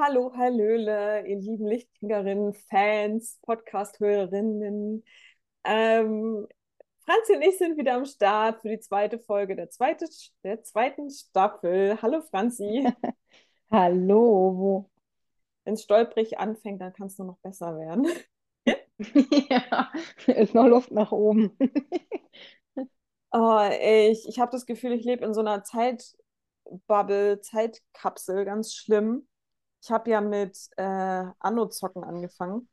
Hallo, Hallöle, ihr lieben Lichtkriegerinnen, Fans, Podcast-Hörerinnen. Ähm, Franzi und ich sind wieder am Start für die zweite Folge der, zweite, der zweiten Staffel. Hallo, Franzi. Hallo. Wenn es stolprig anfängt, dann kann es nur noch besser werden. Ja, ist noch Luft nach oben. Oh, ich ich habe das Gefühl, ich lebe in so einer Zeitbubble, Zeitkapsel, ganz schlimm. Ich habe ja mit äh, Anno-Zocken angefangen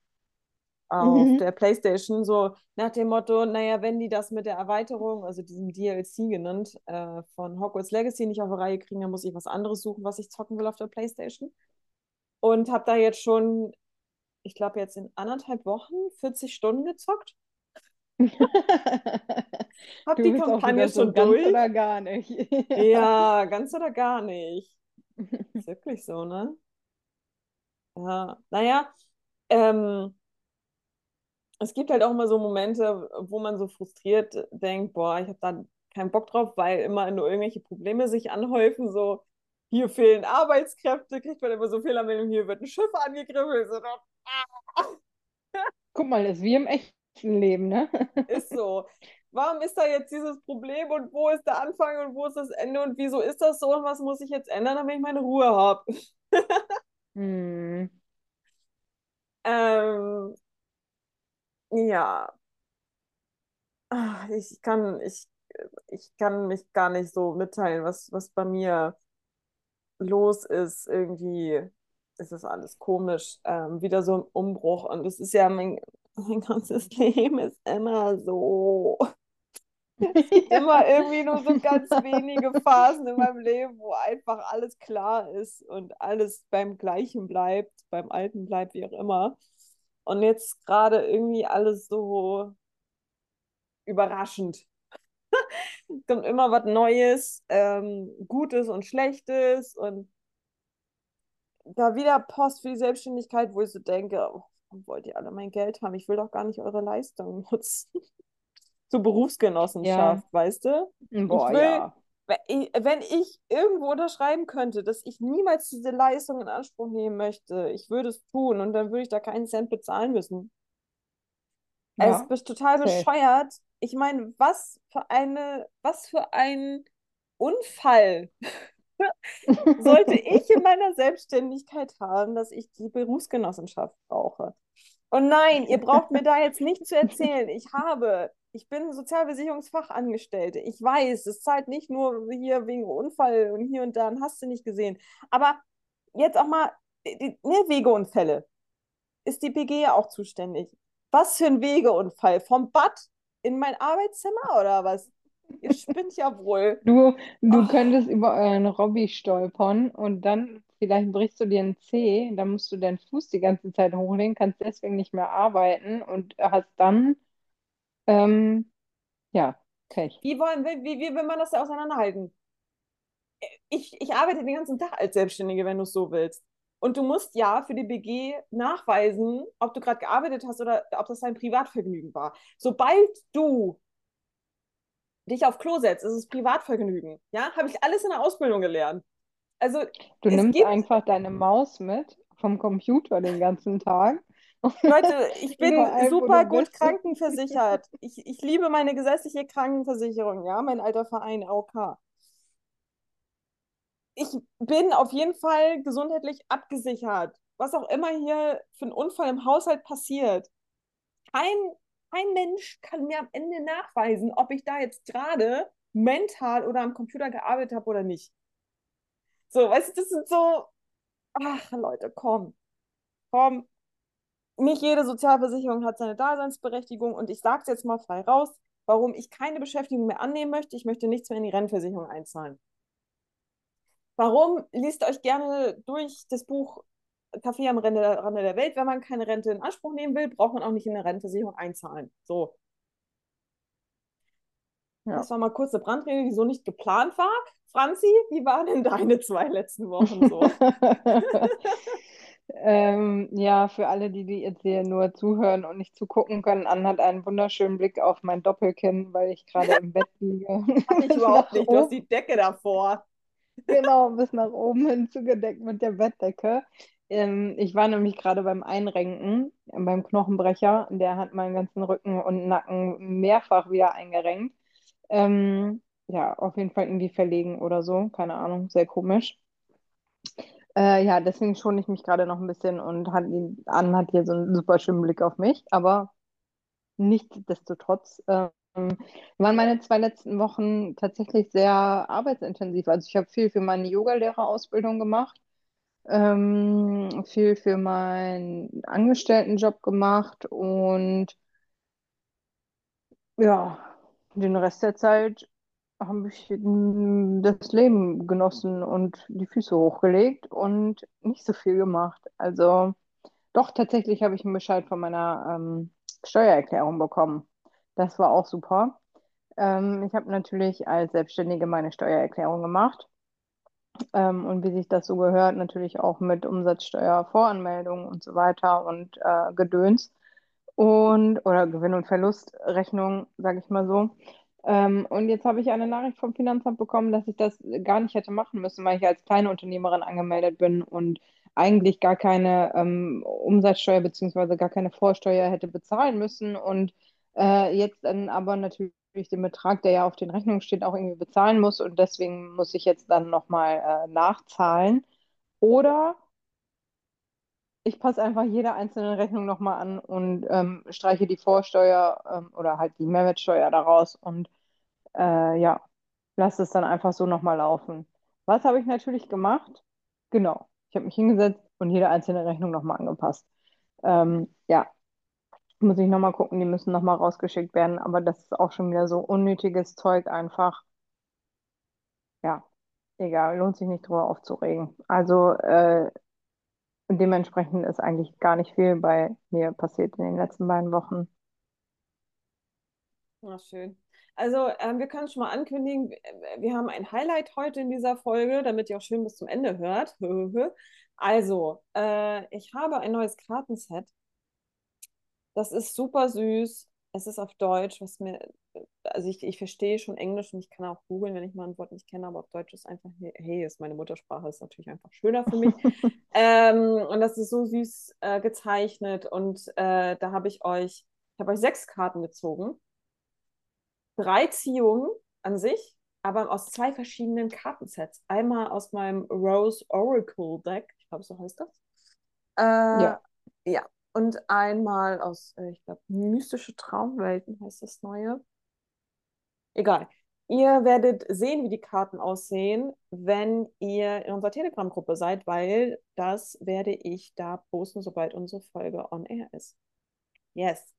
auf Mhm. der PlayStation, so nach dem Motto, naja, wenn die das mit der Erweiterung, also diesem DLC genannt, äh, von Hogwarts Legacy nicht auf die Reihe kriegen, dann muss ich was anderes suchen, was ich zocken will auf der PlayStation. Und habe da jetzt schon, ich glaube, jetzt in anderthalb Wochen 40 Stunden gezockt. Hab Du die Kampagne wieder so schon ganz durch. oder gar nicht. Ja, ganz oder gar nicht. Ist wirklich so, ne? Ja, naja, ähm, es gibt halt auch immer so Momente, wo man so frustriert denkt, boah, ich habe da keinen Bock drauf, weil immer nur irgendwelche Probleme sich anhäufen, so hier fehlen Arbeitskräfte, kriegt man immer so Fehlermeldungen, hier wird ein Schiff angegriffen, so, ah, Guck mal, das ist wie im echten Leben, ne? ist so. Warum ist da jetzt dieses Problem und wo ist der Anfang und wo ist das Ende und wieso ist das so und was muss ich jetzt ändern, damit ich meine Ruhe habe? Hm. Ähm, ja, Ah, ich kann, ich, ich kann mich gar nicht so mitteilen, was, was bei mir los ist. Irgendwie ist es alles komisch. Ähm, wieder so ein Umbruch. Und es ist ja mein, mein ganzes Leben ist immer so. Immer irgendwie nur so ganz wenige Phasen in meinem Leben, wo einfach alles klar ist und alles beim Gleichen bleibt, beim Alten bleibt, wie auch immer. Und jetzt gerade irgendwie alles so überraschend. Kommt immer was Neues, ähm, Gutes und Schlechtes und da wieder Post für die Selbstständigkeit, wo ich so denke, oh, wollt ihr alle mein Geld haben? Ich will doch gar nicht eure Leistung nutzen. Zur Ja, Berufsgenossenschaft, weißt du? Ich boah, will, ja. wenn ich irgendwo unterschreiben könnte, dass ich niemals diese Leistung in Anspruch nehmen möchte, ich würde es tun und dann würde ich da keinen Cent bezahlen müssen. Es Ja, ist total safe. bescheuert. Ich meine, was für eine, was für ein Unfall sollte ich in meiner Selbstständigkeit haben, dass ich die Berufsgenossenschaft brauche. Und nein, ihr braucht mir da jetzt nicht zu erzählen. Ich habe, ich bin Sozialversicherungsfachangestellte. Ich weiß, es zahlt nicht nur hier wegen Unfall und hier und da, und hast du nicht gesehen. Aber jetzt auch mal, die, ne, Wegeunfälle. Ist die PG ja auch zuständig. Was für ein Wegeunfall? Vom Bad in mein Arbeitszimmer oder was? Ihr spinnt ja wohl. Du, du Oh. könntest über euren Robby stolpern und dann vielleicht brichst du dir einen Zeh, dann musst du deinen Fuß die ganze Zeit hochlegen, kannst deswegen nicht mehr arbeiten und hast dann, ähm, ja, Pech. Wie, wollen, wie, wie, wie will man das da auseinanderhalten? ich, ich arbeite den ganzen Tag als Selbstständige, wenn du es so willst. Und du musst ja für die BG nachweisen, ob du gerade gearbeitet hast oder ob das dein Privatvergnügen war. Sobald du dich auf Klo setzt, ist es Privatvergnügen. Ja, habe ich alles in der Ausbildung gelernt. Also Du nimmst einfach deine Maus mit vom Computer den ganzen Tag. Leute, ich bin Überall, super gut bist. krankenversichert. Ich, ich liebe meine gesetzliche Krankenversicherung, ja, mein alter Verein, AOK. ich bin auf jeden Fall gesundheitlich abgesichert. Was auch immer hier für ein Unfall im Haushalt passiert. Kein, kein Mensch kann mir am Ende nachweisen, ob ich da jetzt gerade mental oder am Computer gearbeitet habe oder nicht. So, weißt du, das sind so, ach Leute, komm, komm. Nicht jede Sozialversicherung hat seine Daseinsberechtigung und ich sage es jetzt mal frei raus, warum ich keine Beschäftigung mehr annehmen möchte. Ich möchte nichts mehr in die Rentenversicherung einzahlen. Warum liest euch gerne durch das Buch Kaffee am Rande, Rande der Welt? Wenn man keine Rente in Anspruch nehmen will, braucht man auch nicht in eine Rentenversicherung einzahlen. So, Ja. das war mal kurz eine Brandrede, die so nicht geplant war. Franzi, wie waren denn deine zwei letzten Wochen so? Ähm, ja, für alle, die, die jetzt hier nur zuhören und nicht zugucken können, Anne hat einen wunderschönen Blick auf mein Doppelkinn, weil ich gerade im Bett liege. Habe ich überhaupt nicht. Du hast die Decke davor. genau, bis nach oben hin zugedeckt mit der Bettdecke. Ähm, ich war nämlich gerade beim Einrenken, beim Knochenbrecher. Der hat meinen ganzen Rücken und Nacken mehrfach wieder eingerenkt. Ähm, ja, auf jeden Fall irgendwie verlegen oder so. Keine Ahnung, sehr komisch. Äh, ja, deswegen schone ich mich gerade noch ein bisschen und hat, Anne hat hier so einen super schönen Blick auf mich. Aber nichtsdestotrotz ähm, waren meine zwei letzten Wochen tatsächlich sehr arbeitsintensiv. Also ich habe viel für meine Yogalehrerausbildung gemacht ähm, viel für meinen Angestelltenjob gemacht und ja, den Rest der Zeit habe ich mm, das Leben genossen und die Füße hochgelegt und nicht so viel gemacht. Also doch, tatsächlich habe ich einen Bescheid von meiner ähm, Steuererklärung bekommen. Das war auch super. Ähm, ich habe natürlich als Selbstständige meine Steuererklärung gemacht ähm, und wie sich das so gehört, natürlich auch mit Umsatzsteuervoranmeldung und so weiter und äh, Gedöns und oder Gewinn- und Verlustrechnung, sage ich mal so. Ähm, und jetzt habe ich eine Nachricht vom Finanzamt bekommen, dass ich das gar nicht hätte machen müssen, weil ich als kleine Unternehmerin angemeldet bin und eigentlich gar keine ähm, Umsatzsteuer beziehungsweise gar keine Vorsteuer hätte bezahlen müssen. Und äh, jetzt dann aber natürlich den Betrag, der ja auf den Rechnungen steht, auch irgendwie bezahlen muss. Und deswegen muss ich jetzt dann nochmal äh, nachzahlen. Oder ich passe einfach jede einzelne Rechnung nochmal an und ähm, streiche die Vorsteuer ähm, oder halt die Mehrwertsteuer daraus. Und äh, ja, lasse es dann einfach so nochmal laufen. Was habe ich natürlich gemacht? Genau, ich habe mich hingesetzt und jede einzelne Rechnung nochmal angepasst. Ähm, ja, muss ich nochmal gucken, die müssen nochmal rausgeschickt werden, aber das ist auch schon wieder so unnötiges Zeug einfach. Ja, egal, lohnt sich nicht drüber aufzuregen. Also äh, dementsprechend ist eigentlich gar nicht viel bei mir passiert in den letzten beiden Wochen. Na schön. Also, ähm, wir können schon mal ankündigen, wir haben ein Highlight heute in dieser Folge, damit ihr auch schön bis zum Ende hört. Also, äh, ich habe ein neues Kartenset. Das ist super süß. Es ist auf Deutsch, was mir, also ich, ich verstehe schon Englisch und ich kann auch googeln, wenn ich mal ein Wort nicht kenne, aber auf Deutsch ist einfach, hey, ist meine Muttersprache, ist natürlich einfach schöner für mich. ähm, und das ist so süß äh, gezeichnet und äh, da habe ich euch, ich habe euch sechs Karten gezogen drei Ziehungen an sich, aber aus zwei verschiedenen Kartensets. Einmal aus meinem Rose Oracle Deck, ich glaube, so heißt das. Äh, ja. Ja. Und einmal aus, äh, ich glaube, Mystische Traumwelten heißt das neue. Egal. Ihr werdet sehen, wie die Karten aussehen, wenn ihr in unserer Telegram-Gruppe seid, weil das werde ich da posten, sobald unsere Folge on air ist. Yes.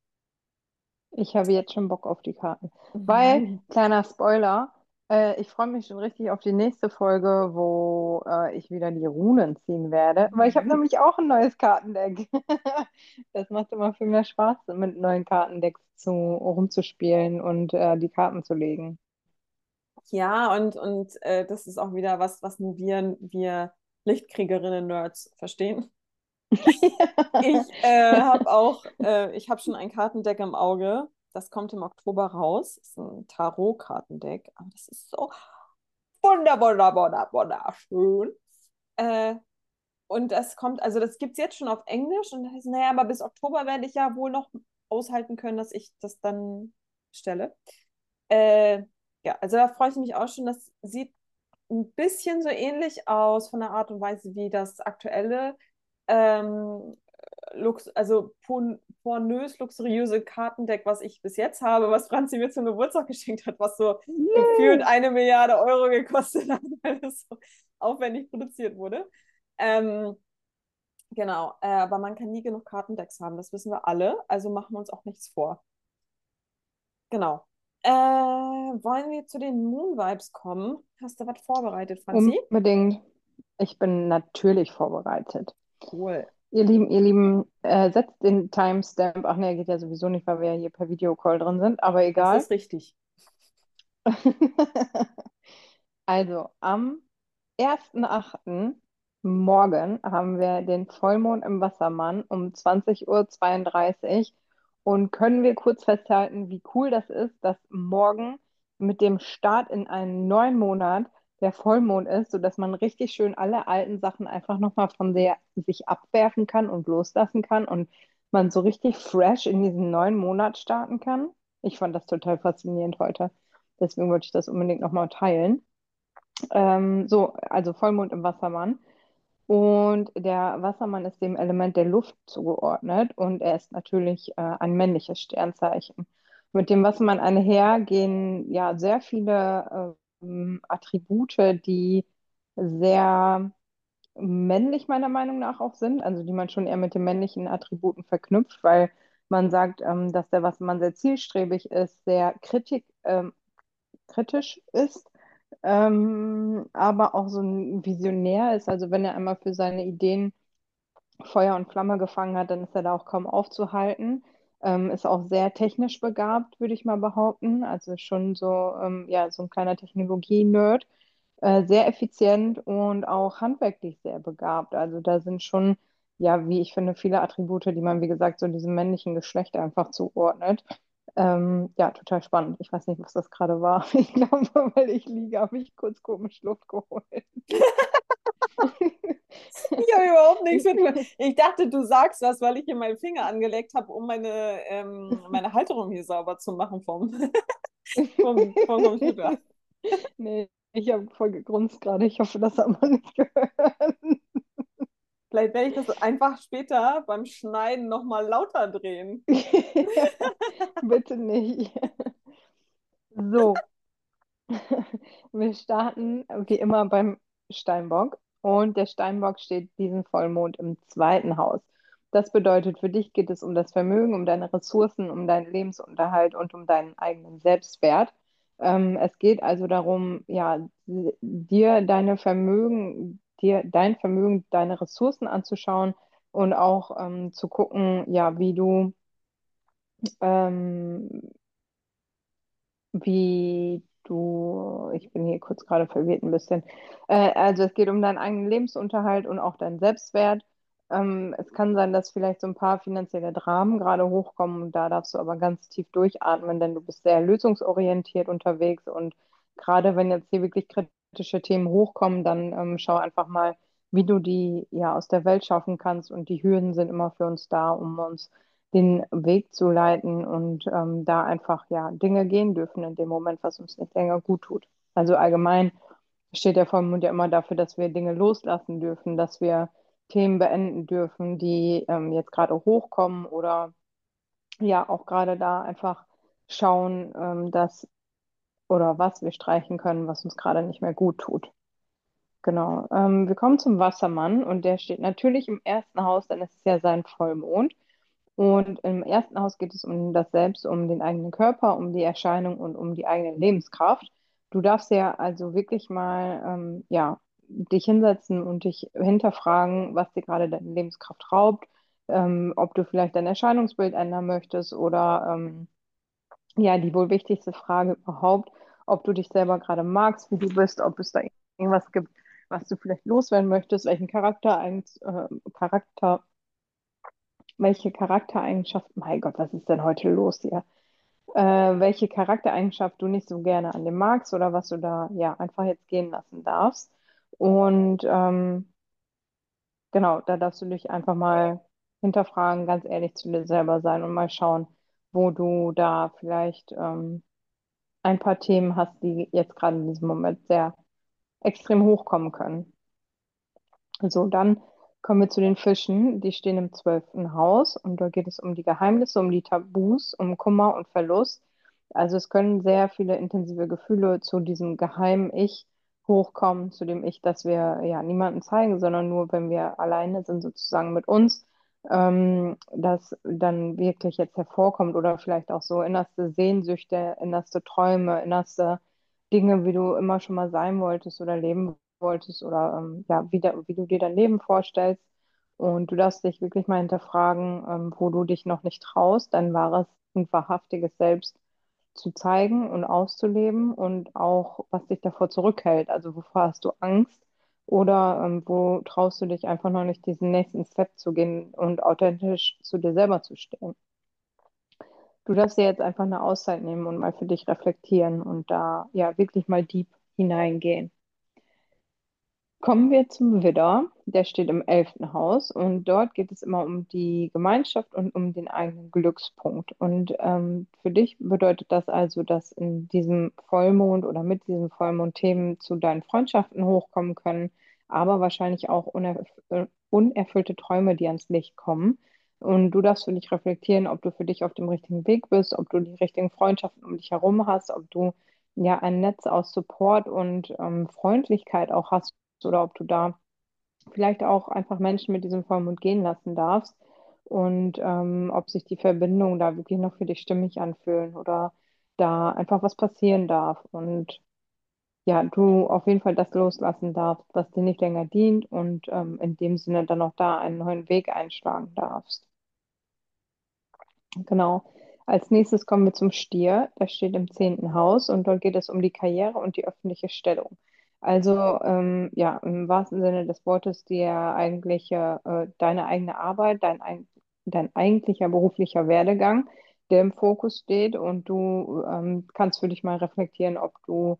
Ich habe jetzt schon Bock auf die Karten. Weil, kleiner Spoiler, äh, ich freue mich schon richtig auf die nächste Folge, wo äh, ich wieder die Runen ziehen werde. Weil ich habe nämlich auch ein neues Kartendeck. das macht immer viel mehr Spaß, mit neuen Kartendecks zu, rumzuspielen und äh, die Karten zu legen. Ja, und, und äh, das ist auch wieder was, was wir, wir Lichtkriegerinnen-Nerds verstehen. Ich äh, habe auch, äh, ich habe schon ein Kartendeck im Auge. Das kommt im Oktober raus. Das ist ein Tarot-Kartendeck. Aber das ist so wunder, wunder, wunder, wunderschön. Äh, und das kommt, also das gibt es jetzt schon auf Englisch. Und da heißt, naja, aber bis Oktober werde ich ja wohl noch aushalten können, dass ich das dann stelle. Äh, ja, also da freue ich mich auch schon. Das sieht ein bisschen so ähnlich aus von der Art und Weise wie das aktuelle ähm, Lux also pornös luxuriöse Kartendeck, was ich bis jetzt habe, was Franzi mir zum Geburtstag geschenkt hat, was so yeah. gefühlt eine Milliarde Euro gekostet hat, weil es so aufwendig produziert wurde. Ähm, genau, äh, aber man kann nie genug Kartendecks haben, das wissen wir alle, also machen wir uns auch nichts vor. Genau. Äh, wollen wir zu den Moon Vibes kommen? Hast du was vorbereitet, Franzi? Unbedingt. Ich bin natürlich vorbereitet. Cool. Ihr Lieben, ihr Lieben, äh, setzt den Timestamp. Ach ne, geht ja sowieso nicht, weil wir ja hier per Videocall drin sind, aber egal. Das ist richtig. also, am 1.8. morgen haben wir den Vollmond im Wassermann um 20.32 Uhr. Und können wir kurz festhalten, wie cool das ist, dass morgen mit dem Start in einen neuen Monat der Vollmond ist, sodass man richtig schön alle alten Sachen einfach nochmal von der sich abwerfen kann und loslassen kann und man so richtig fresh in diesen neuen Monat starten kann. Ich fand das total faszinierend heute. Deswegen wollte ich das unbedingt nochmal teilen. Ähm, so, also Vollmond im Wassermann. Und der Wassermann ist dem Element der Luft zugeordnet und er ist natürlich äh, ein männliches Sternzeichen. Mit dem Wassermann einher gehen ja sehr viele ähm, Attribute, die sehr männlich meiner Meinung nach auch sind, also die man schon eher mit den männlichen Attributen verknüpft, weil man sagt, ähm, dass der Wassermann sehr zielstrebig ist, sehr kritik, ähm, kritisch ist ähm, aber auch so ein Visionär ist. Also wenn er einmal für seine Ideen Feuer und Flamme gefangen hat, dann ist er da auch kaum aufzuhalten. Ähm, ist auch sehr technisch begabt, würde ich mal behaupten. Also schon so, ähm, ja, so ein kleiner Technologie-Nerd. Äh, sehr effizient und auch handwerklich sehr begabt. Also da sind schon, ja, wie ich finde, viele Attribute, die man, wie gesagt, so diesem männlichen Geschlecht einfach zuordnet. Ähm, ja, total spannend. Ich weiß nicht, was das gerade war. Ich glaube, weil ich liege, habe ich kurz komisch Luft geholt. Ich habe überhaupt nichts mit. Ich dachte, du sagst das, weil ich hier meinen Finger angelegt habe, um meine, ähm, meine Halterung hier sauber zu machen vom, vom, vom Computer. Nee, ich habe voll gegrunzt gerade. Ich hoffe, das hat man nicht gehört. Vielleicht werde ich das einfach später beim Schneiden nochmal lauter drehen. Bitte nicht. So, wir starten wie immer beim Steinbock und der Steinbock steht diesen Vollmond im zweiten Haus. Das bedeutet, für dich geht es um das Vermögen, um deine Ressourcen, um deinen Lebensunterhalt und um deinen eigenen Selbstwert. Ähm, es geht also darum, ja, dir deine Vermögen, dir dein Vermögen, deine Ressourcen anzuschauen und auch ähm, zu gucken, ja, wie du ähm, wie du, ich bin hier kurz gerade verwirrt ein bisschen. Äh, also es geht um deinen eigenen Lebensunterhalt und auch deinen Selbstwert. Ähm, es kann sein, dass vielleicht so ein paar finanzielle Dramen gerade hochkommen und da darfst du aber ganz tief durchatmen, denn du bist sehr lösungsorientiert unterwegs und gerade wenn jetzt hier wirklich kritische Themen hochkommen, dann ähm, schau einfach mal, wie du die ja aus der Welt schaffen kannst und die Hürden sind immer für uns da, um uns den Weg zu leiten und ähm, da einfach ja Dinge gehen dürfen in dem Moment, was uns nicht länger gut tut. Also allgemein steht der Vollmond ja immer dafür, dass wir Dinge loslassen dürfen, dass wir Themen beenden dürfen, die ähm, jetzt gerade hochkommen oder ja auch gerade da einfach schauen, ähm, dass oder was wir streichen können, was uns gerade nicht mehr gut tut. Genau. Ähm, wir kommen zum Wassermann und der steht natürlich im ersten Haus, denn es ist ja sein Vollmond. Und im ersten Haus geht es um das Selbst, um den eigenen Körper, um die Erscheinung und um die eigene Lebenskraft. Du darfst ja also wirklich mal ähm, ja, dich hinsetzen und dich hinterfragen, was dir gerade deine Lebenskraft raubt, ähm, ob du vielleicht dein Erscheinungsbild ändern möchtest oder ähm, ja, die wohl wichtigste Frage überhaupt, ob du dich selber gerade magst, wie du bist, ob es da irgendwas gibt, was du vielleicht loswerden möchtest, welchen Charakter, äh, Charakter welche Charaktereigenschaften, mein Gott, was ist denn heute los hier? Äh, welche Charaktereigenschaft du nicht so gerne an dem magst oder was du da ja einfach jetzt gehen lassen darfst. Und ähm, genau, da darfst du dich einfach mal hinterfragen, ganz ehrlich zu dir selber sein und mal schauen, wo du da vielleicht ähm, ein paar Themen hast, die jetzt gerade in diesem Moment sehr extrem hochkommen können. So, dann Kommen wir zu den Fischen. Die stehen im zwölften Haus und da geht es um die Geheimnisse, um die Tabus, um Kummer und Verlust. Also es können sehr viele intensive Gefühle zu diesem geheimen Ich hochkommen, zu dem Ich, das wir ja niemandem zeigen, sondern nur, wenn wir alleine sind, sozusagen mit uns, ähm, das dann wirklich jetzt hervorkommt oder vielleicht auch so innerste Sehnsüchte, innerste Träume, innerste Dinge, wie du immer schon mal sein wolltest oder leben wolltest oder ähm, ja, wie, da, wie du dir dein Leben vorstellst. Und du darfst dich wirklich mal hinterfragen, ähm, wo du dich noch nicht traust, dein wahres und wahrhaftiges Selbst zu zeigen und auszuleben und auch, was dich davor zurückhält. Also wovor hast du Angst oder ähm, wo traust du dich einfach noch nicht diesen nächsten Step zu gehen und authentisch zu dir selber zu stehen. Du darfst dir jetzt einfach eine Auszeit nehmen und mal für dich reflektieren und da ja wirklich mal deep hineingehen. Kommen wir zum Widder. Der steht im elften Haus und dort geht es immer um die Gemeinschaft und um den eigenen Glückspunkt. Und ähm, für dich bedeutet das also, dass in diesem Vollmond oder mit diesem Vollmond Themen zu deinen Freundschaften hochkommen können, aber wahrscheinlich auch unerf äh, unerfüllte Träume, die ans Licht kommen. Und du darfst für dich reflektieren, ob du für dich auf dem richtigen Weg bist, ob du die richtigen Freundschaften um dich herum hast, ob du ja ein Netz aus Support und ähm, Freundlichkeit auch hast oder ob du da vielleicht auch einfach Menschen mit diesem Vollmond gehen lassen darfst und ähm, ob sich die Verbindungen da wirklich noch für dich stimmig anfühlen oder da einfach was passieren darf und ja, du auf jeden Fall das loslassen darfst, was dir nicht länger dient und ähm, in dem Sinne dann auch da einen neuen Weg einschlagen darfst. Genau. Als nächstes kommen wir zum Stier. Der steht im zehnten Haus und dort geht es um die Karriere und die öffentliche Stellung. Also ähm, ja, im wahrsten Sinne des Wortes, die eigentliche, äh, deine eigene Arbeit, dein, ein, dein eigentlicher beruflicher Werdegang, der im Fokus steht. Und du ähm, kannst für dich mal reflektieren, ob du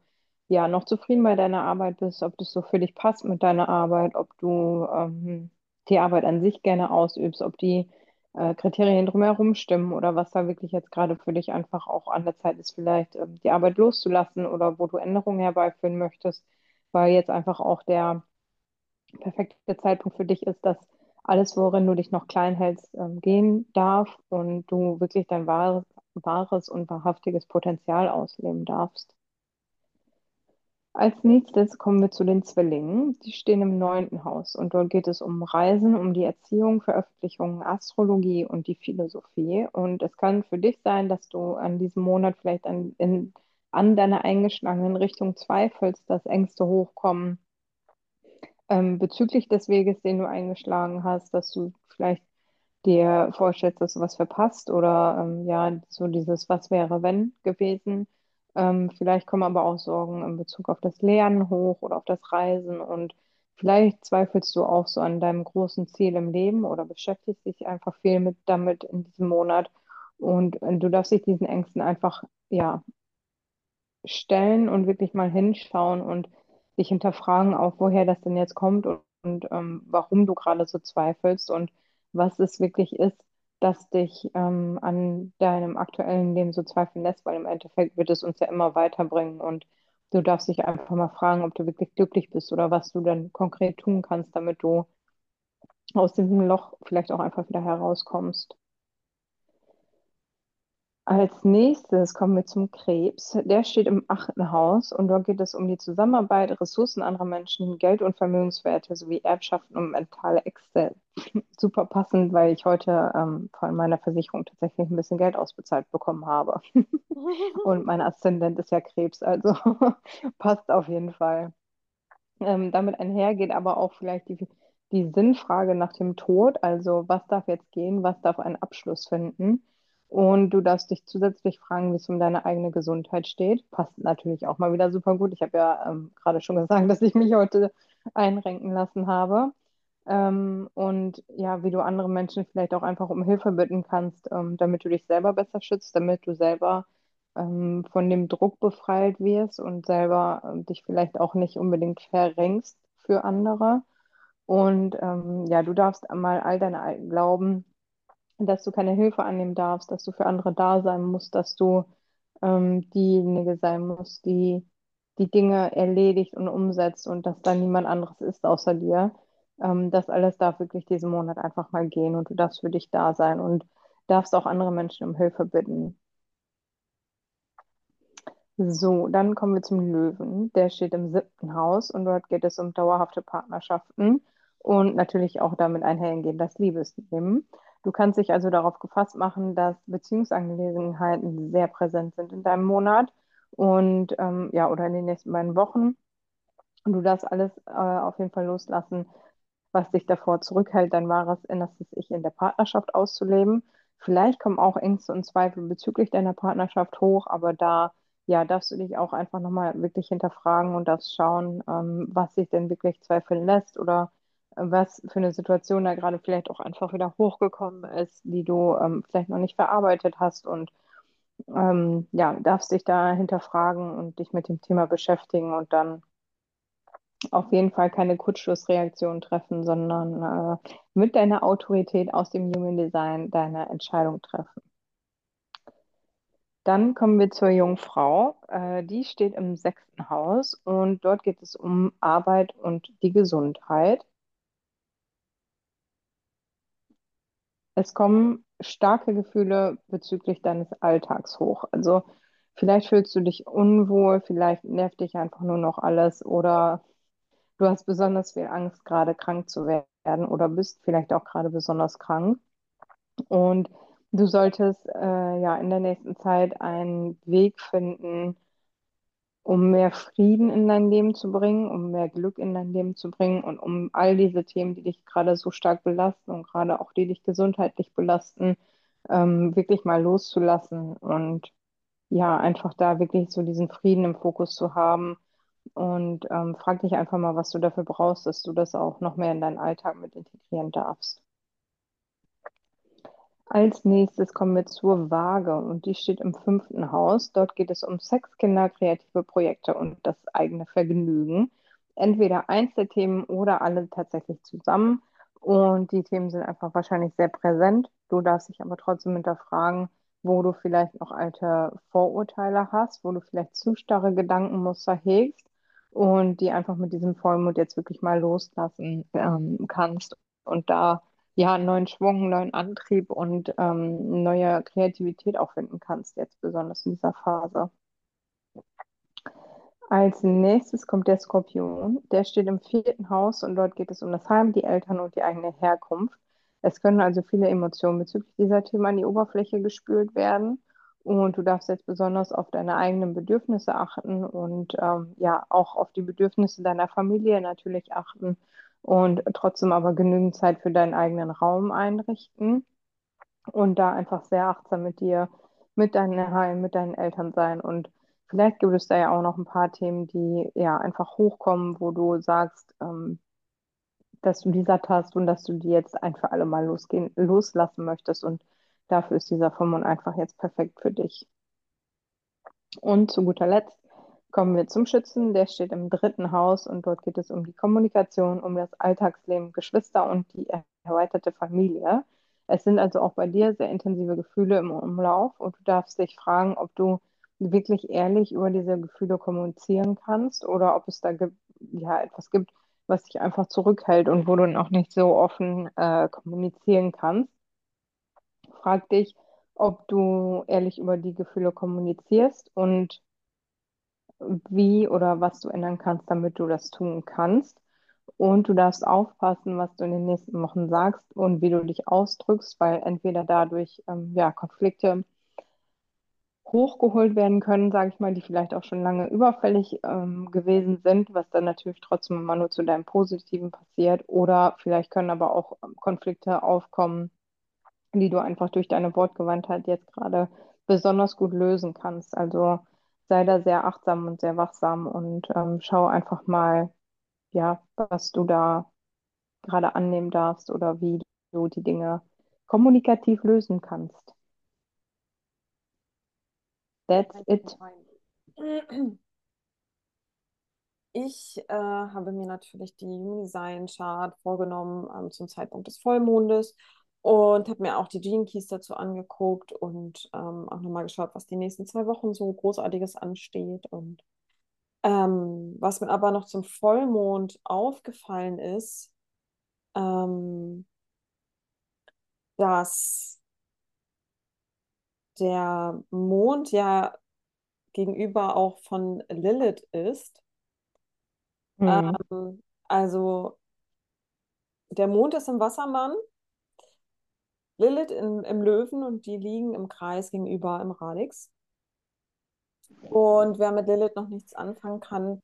ja noch zufrieden bei deiner Arbeit bist, ob das so für dich passt mit deiner Arbeit, ob du ähm, die Arbeit an sich gerne ausübst, ob die äh, Kriterien drumherum stimmen oder was da wirklich jetzt gerade für dich einfach auch an der Zeit ist, vielleicht ähm, die Arbeit loszulassen oder wo du Änderungen herbeiführen möchtest, weil jetzt einfach auch der perfekte Zeitpunkt für dich ist, dass alles, worin du dich noch klein hältst, ähm, gehen darf und du wirklich dein wahres, wahres und wahrhaftiges Potenzial ausleben darfst. Als nächstes kommen wir zu den Zwillingen. Die stehen im neunten Haus und dort geht es um Reisen, um die Erziehung, Veröffentlichungen, Astrologie und die Philosophie. Und es kann für dich sein, dass du an diesem Monat vielleicht an, in, an deiner eingeschlagenen Richtung zweifelst, dass Ängste hochkommen ähm, bezüglich des Weges, den du eingeschlagen hast, dass du vielleicht dir vorstellst, dass du was verpasst oder ähm, ja, so dieses Was wäre, wenn gewesen. Ähm, vielleicht kommen aber auch Sorgen in Bezug auf das Lernen hoch oder auf das Reisen und vielleicht zweifelst du auch so an deinem großen Ziel im Leben oder beschäftigst dich einfach viel mit damit in diesem Monat und äh, du darfst dich diesen Ängsten einfach ja stellen und wirklich mal hinschauen und dich hinterfragen, auch woher das denn jetzt kommt und, und ähm, warum du gerade so zweifelst und was es wirklich ist, das dich ähm, an deinem aktuellen Leben so zweifeln lässt, weil im Endeffekt wird es uns ja immer weiterbringen und du darfst dich einfach mal fragen, ob du wirklich glücklich bist oder was du dann konkret tun kannst, damit du aus diesem Loch vielleicht auch einfach wieder herauskommst. Als nächstes kommen wir zum Krebs. Der steht im achten Haus und dort geht es um die Zusammenarbeit, Ressourcen anderer Menschen, Geld- und Vermögenswerte sowie Erbschaften und mentale Ängste. Super passend, weil ich heute ähm, von meiner Versicherung tatsächlich ein bisschen Geld ausbezahlt bekommen habe. Und mein Aszendent ist ja Krebs, also passt auf jeden Fall. Ähm, damit einhergeht aber auch vielleicht die, die Sinnfrage nach dem Tod, also was darf jetzt gehen, was darf einen Abschluss finden. Und du darfst dich zusätzlich fragen, wie es um deine eigene Gesundheit steht. Passt natürlich auch mal wieder super gut. Ich habe ja ähm, gerade schon gesagt, dass ich mich heute einrenken lassen habe. Ähm, und ja, wie du andere Menschen vielleicht auch einfach um Hilfe bitten kannst, ähm, damit du dich selber besser schützt, damit du selber ähm, von dem Druck befreit wirst und selber ähm, dich vielleicht auch nicht unbedingt verrenkst für andere. Und ähm, ja, du darfst mal all deine alten Glauben dass du keine Hilfe annehmen darfst, dass du für andere da sein musst, dass du ähm, diejenige sein musst, die die Dinge erledigt und umsetzt und dass da niemand anderes ist außer dir. Ähm, das alles darf wirklich diesen Monat einfach mal gehen und du darfst für dich da sein und darfst auch andere Menschen um Hilfe bitten. So, dann kommen wir zum Löwen. Der steht im siebten Haus und dort geht es um dauerhafte Partnerschaften und natürlich auch damit einhergehen das Liebesleben. Du kannst dich also darauf gefasst machen, dass Beziehungsangelegenheiten sehr präsent sind in deinem Monat und ähm, ja, oder in den nächsten beiden Wochen. Und du darfst alles äh, auf jeden Fall loslassen, was dich davor zurückhält, dein wahres innerstes Ich in der Partnerschaft auszuleben. Vielleicht kommen auch Ängste und Zweifel bezüglich deiner Partnerschaft hoch, aber da ja, darfst du dich auch einfach nochmal wirklich hinterfragen und darfst schauen, ähm, was sich denn wirklich zweifeln lässt oder was für eine Situation da gerade vielleicht auch einfach wieder hochgekommen ist, die du ähm, vielleicht noch nicht verarbeitet hast und ähm, ja, darfst dich da hinterfragen und dich mit dem Thema beschäftigen und dann auf jeden Fall keine Kurzschlussreaktion treffen, sondern äh, mit deiner Autorität aus dem Human Design deine Entscheidung treffen. Dann kommen wir zur Jungfrau. Äh, die steht im sechsten Haus und dort geht es um Arbeit und die Gesundheit. Es kommen starke Gefühle bezüglich deines Alltags hoch. Also vielleicht fühlst du dich unwohl, vielleicht nervt dich einfach nur noch alles oder du hast besonders viel Angst, gerade krank zu werden oder bist vielleicht auch gerade besonders krank. Und du solltest äh, ja in der nächsten Zeit einen Weg finden, um mehr Frieden in dein Leben zu bringen, um mehr Glück in dein Leben zu bringen und um all diese Themen, die dich gerade so stark belasten und gerade auch die dich gesundheitlich belasten, ähm, wirklich mal loszulassen und ja, einfach da wirklich so diesen Frieden im Fokus zu haben. Und ähm, frag dich einfach mal, was du dafür brauchst, dass du das auch noch mehr in deinen Alltag mit integrieren darfst. Als nächstes kommen wir zur Waage und die steht im fünften Haus. Dort geht es um Sex, Kinder, kreative Projekte und das eigene Vergnügen. Entweder eins der Themen oder alle tatsächlich zusammen. Und die Themen sind einfach wahrscheinlich sehr präsent. Du darfst dich aber trotzdem hinterfragen, wo du vielleicht noch alte Vorurteile hast, wo du vielleicht zu starre Gedankenmuster hegst und die einfach mit diesem Vollmond jetzt wirklich mal loslassen ähm, kannst und da ja, einen neuen Schwung, einen neuen Antrieb und ähm, neue Kreativität auch finden kannst, jetzt besonders in dieser Phase. Als nächstes kommt der Skorpion. Der steht im vierten Haus und dort geht es um das Heim, die Eltern und die eigene Herkunft. Es können also viele Emotionen bezüglich dieser Themen an die Oberfläche gespült werden. Und du darfst jetzt besonders auf deine eigenen Bedürfnisse achten und ähm, ja auch auf die Bedürfnisse deiner Familie natürlich achten und trotzdem aber genügend Zeit für deinen eigenen Raum einrichten und da einfach sehr achtsam mit dir, mit deinen Heilen, mit deinen Eltern sein und vielleicht gibt es da ja auch noch ein paar Themen, die ja einfach hochkommen, wo du sagst, ähm, dass du die satt hast und dass du die jetzt ein für alle Mal losgehen, loslassen möchtest und dafür ist dieser Vollmond einfach jetzt perfekt für dich. Und zu guter Letzt Kommen wir zum Schützen, der steht im dritten Haus und dort geht es um die Kommunikation, um das Alltagsleben, Geschwister und die erweiterte Familie. Es sind also auch bei dir sehr intensive Gefühle im Umlauf und du darfst dich fragen, ob du wirklich ehrlich über diese Gefühle kommunizieren kannst oder ob es da ja, etwas gibt, was dich einfach zurückhält und wo du noch nicht so offen äh, kommunizieren kannst. Frag dich, ob du ehrlich über die Gefühle kommunizierst und wie oder was du ändern kannst, damit du das tun kannst. Und du darfst aufpassen, was du in den nächsten Wochen sagst und wie du dich ausdrückst, weil entweder dadurch ähm, ja, Konflikte hochgeholt werden können, sage ich mal, die vielleicht auch schon lange überfällig ähm, gewesen sind, was dann natürlich trotzdem immer nur zu deinem Positiven passiert. Oder vielleicht können aber auch ähm, Konflikte aufkommen, die du einfach durch deine Wortgewandtheit jetzt gerade besonders gut lösen kannst. Also sei da sehr achtsam und sehr wachsam und ähm, schau einfach mal, ja, was du da gerade annehmen darfst oder wie du die Dinge kommunikativ lösen kannst. That's it. Ich äh, habe mir natürlich die Human Design Chart vorgenommen ähm, zum Zeitpunkt des Vollmondes und habe mir auch die Gene Keys dazu angeguckt und ähm, auch nochmal geschaut, was die nächsten zwei Wochen so Großartiges ansteht. Und ähm, was mir aber noch zum Vollmond aufgefallen ist, ähm, dass der Mond ja gegenüber auch von Lilith ist. Mhm. Ähm, also der Mond ist im Wassermann Lilith in, im Löwen und die liegen im Kreis gegenüber im Radix. Und wer mit Lilith noch nichts anfangen kann,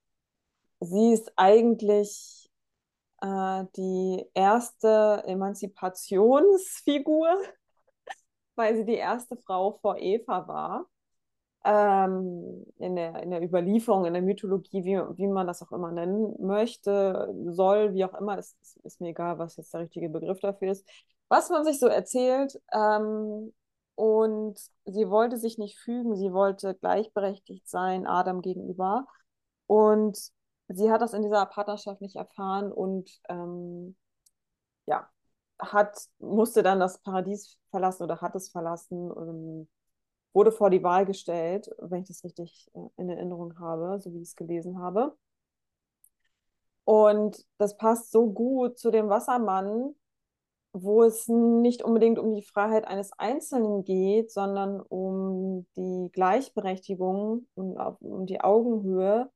sie ist eigentlich äh, die erste Emanzipationsfigur, weil sie die erste Frau vor Eva war. Ähm, in, der, in der Überlieferung, in der Mythologie, wie, wie man das auch immer nennen möchte, soll, wie auch immer, ist, ist, ist mir egal, was jetzt der richtige Begriff dafür ist was man sich so erzählt. Ähm, und sie wollte sich nicht fügen, sie wollte gleichberechtigt sein Adam gegenüber. Und sie hat das in dieser Partnerschaft nicht erfahren und ähm, ja, hat, musste dann das Paradies verlassen oder hat es verlassen und wurde vor die Wahl gestellt, wenn ich das richtig äh, in Erinnerung habe, so wie ich es gelesen habe. Und das passt so gut zu dem Wassermann, wo es nicht unbedingt um die Freiheit eines Einzelnen geht, sondern um die Gleichberechtigung und um die Augenhöhe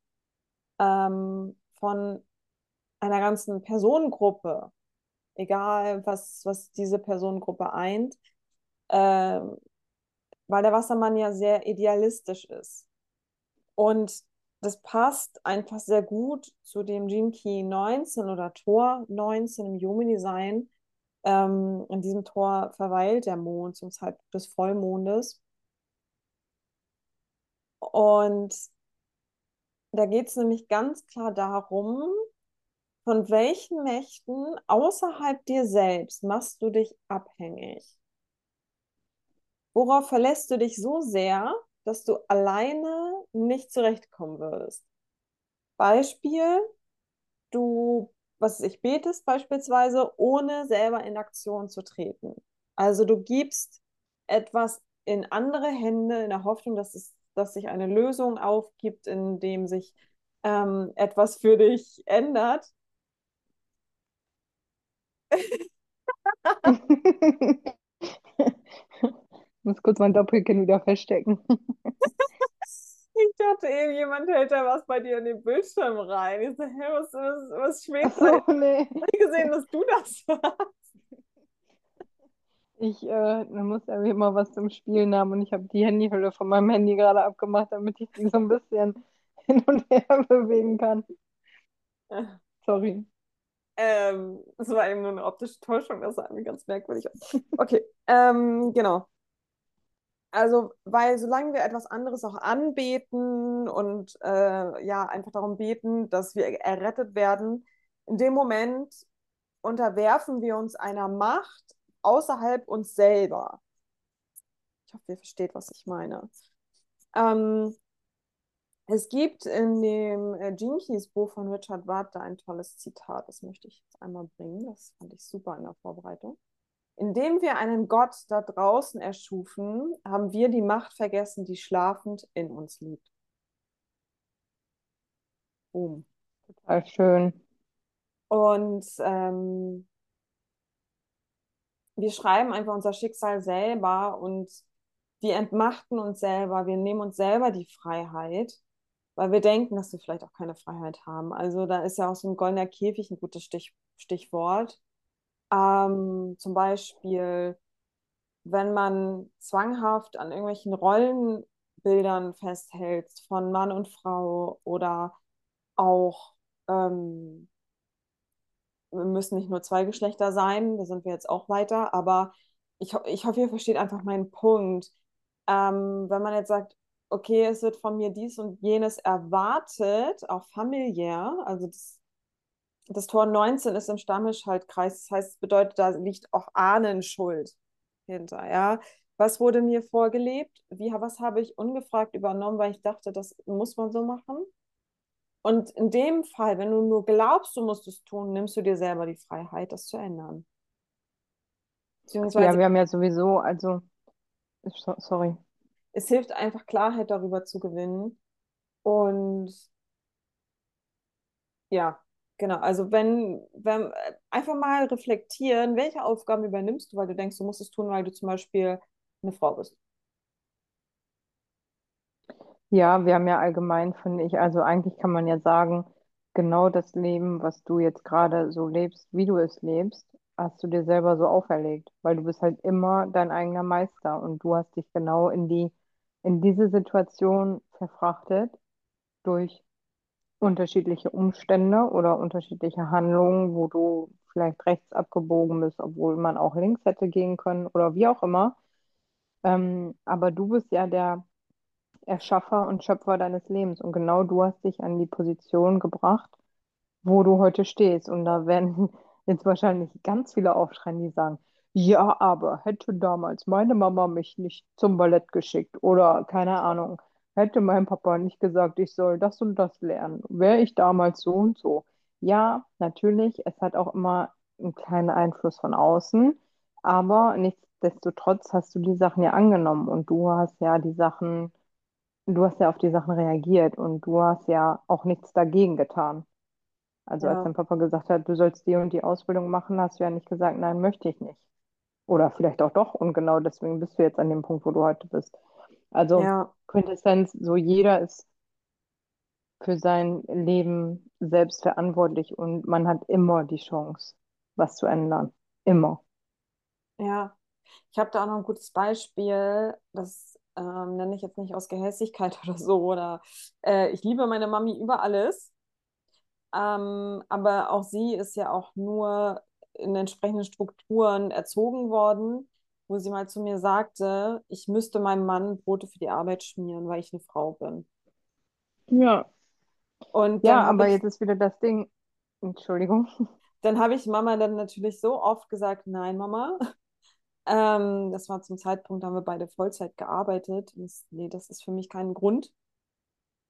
ähm, von einer ganzen Personengruppe, egal was, was diese Personengruppe eint, äh, weil der Wassermann ja sehr idealistisch ist. Und das passt einfach sehr gut zu dem Gene Key 19 oder Tor 19 im Human Design. Ähm, in diesem Tor verweilt der Mond zum Zeitpunkt des Vollmondes. Und da geht es nämlich ganz klar darum, von welchen Mächten außerhalb dir selbst machst du dich abhängig? Worauf verlässt du dich so sehr, dass du alleine nicht zurechtkommen wirst? Beispiel, du, was ich betest beispielsweise, ohne selber in Aktion zu treten. Also du gibst etwas in andere Hände in der Hoffnung, dass es dass sich eine Lösung aufgibt, in dem sich ähm, etwas für dich ändert. Ich muss kurz mein Doppelkinn wieder feststecken. Ich dachte eben, jemand hält da was bei dir in den Bildschirm rein. Ich so, hä, was, was, was schwebt so, nee. Ich habe gesehen, dass du das warst. Ich äh, muss ja immer was zum Spielen haben und ich habe die Handyhülle von meinem Handy gerade abgemacht, damit ich die so ein bisschen hin und her bewegen kann. Sorry. Ähm, das war eben nur eine optische Täuschung, das sah irgendwie ganz merkwürdig aus. Okay, ähm, genau. Also, weil solange wir etwas anderes auch anbeten und äh, ja, einfach darum beten, dass wir errettet werden, in dem Moment unterwerfen wir uns einer Macht außerhalb uns selber. Ich hoffe, ihr versteht, was ich meine. Ähm, es gibt in dem äh, Keys Buch von Richard Ward ein tolles Zitat, das möchte ich jetzt einmal bringen. Das fand ich super in der Vorbereitung. Indem wir einen Gott da draußen erschufen, haben wir die Macht vergessen, die schlafend in uns liegt. Boom. Total schön. Und ähm, wir schreiben einfach unser Schicksal selber und wir entmachten uns selber, wir nehmen uns selber die Freiheit, weil wir denken, dass wir vielleicht auch keine Freiheit haben. Also da ist ja auch so ein goldener Käfig ein gutes Stich, Stichwort. Ähm, zum Beispiel, wenn man zwanghaft an irgendwelchen Rollenbildern festhält von Mann und Frau oder auch ähm, müssen nicht nur zwei Geschlechter sein, da sind wir jetzt auch weiter, aber ich, ich hoffe, ihr versteht einfach meinen Punkt. Ähm, wenn man jetzt sagt, okay, es wird von mir dies und jenes erwartet, auch familiär, also das, das Tor 19 ist im Stammhischaltkreis, das heißt, es bedeutet, da liegt auch Ahnenschuld hinter, ja. Was wurde mir vorgelebt? Wie, was habe ich ungefragt übernommen, weil ich dachte, das muss man so machen? Und in dem Fall, wenn du nur glaubst, du musst es tun, nimmst du dir selber die Freiheit, das zu ändern. Beziehungsweise, ja, wir haben ja sowieso, also, sorry. Es hilft einfach Klarheit darüber zu gewinnen. Und ja, genau. Also wenn, wenn einfach mal reflektieren, welche Aufgaben übernimmst du, weil du denkst, du musst es tun, weil du zum Beispiel eine Frau bist. Ja, wir haben ja allgemein, finde ich, also eigentlich kann man ja sagen, genau das Leben, was du jetzt gerade so lebst, wie du es lebst, hast du dir selber so auferlegt, weil du bist halt immer dein eigener Meister und du hast dich genau in die, in diese Situation verfrachtet durch unterschiedliche Umstände oder unterschiedliche Handlungen, wo du vielleicht rechts abgebogen bist, obwohl man auch links hätte gehen können oder wie auch immer. Ähm, aber du bist ja der Erschaffer und Schöpfer deines Lebens. Und genau du hast dich an die Position gebracht, wo du heute stehst. Und da werden jetzt wahrscheinlich ganz viele aufschreien, die sagen, ja, aber hätte damals meine Mama mich nicht zum Ballett geschickt oder keine Ahnung, hätte mein Papa nicht gesagt, ich soll das und das lernen, wäre ich damals so und so. Ja, natürlich, es hat auch immer einen kleinen Einfluss von außen, aber nichtsdestotrotz hast du die Sachen ja angenommen und du hast ja die Sachen, du hast ja auf die Sachen reagiert und du hast ja auch nichts dagegen getan. Also als Ja, dein Papa gesagt hat, du sollst die und die Ausbildung machen, hast du ja nicht gesagt, nein, möchte ich nicht. Oder vielleicht auch doch und genau deswegen bist du jetzt an dem Punkt, wo du heute bist. Also ja, Quintessenz, so jeder ist für sein Leben selbst verantwortlich und man hat immer die Chance, was zu ändern. Immer. ja. Ich habe da auch noch ein gutes Beispiel, das ähm, nenne ich jetzt nicht aus Gehässigkeit oder so, oder äh, ich liebe meine Mami über alles, ähm, aber auch sie ist ja auch nur in entsprechenden Strukturen erzogen worden, wo sie mal zu mir sagte, ich müsste meinem Mann Brote für die Arbeit schmieren, weil ich eine Frau bin. Ja. Und Ja, aber ich, jetzt ist wieder das Ding, Entschuldigung. dann habe ich Mama dann natürlich so oft gesagt, nein, Mama. Ähm, das war zum Zeitpunkt, da haben wir beide Vollzeit gearbeitet. Das, nee, das ist für mich kein Grund.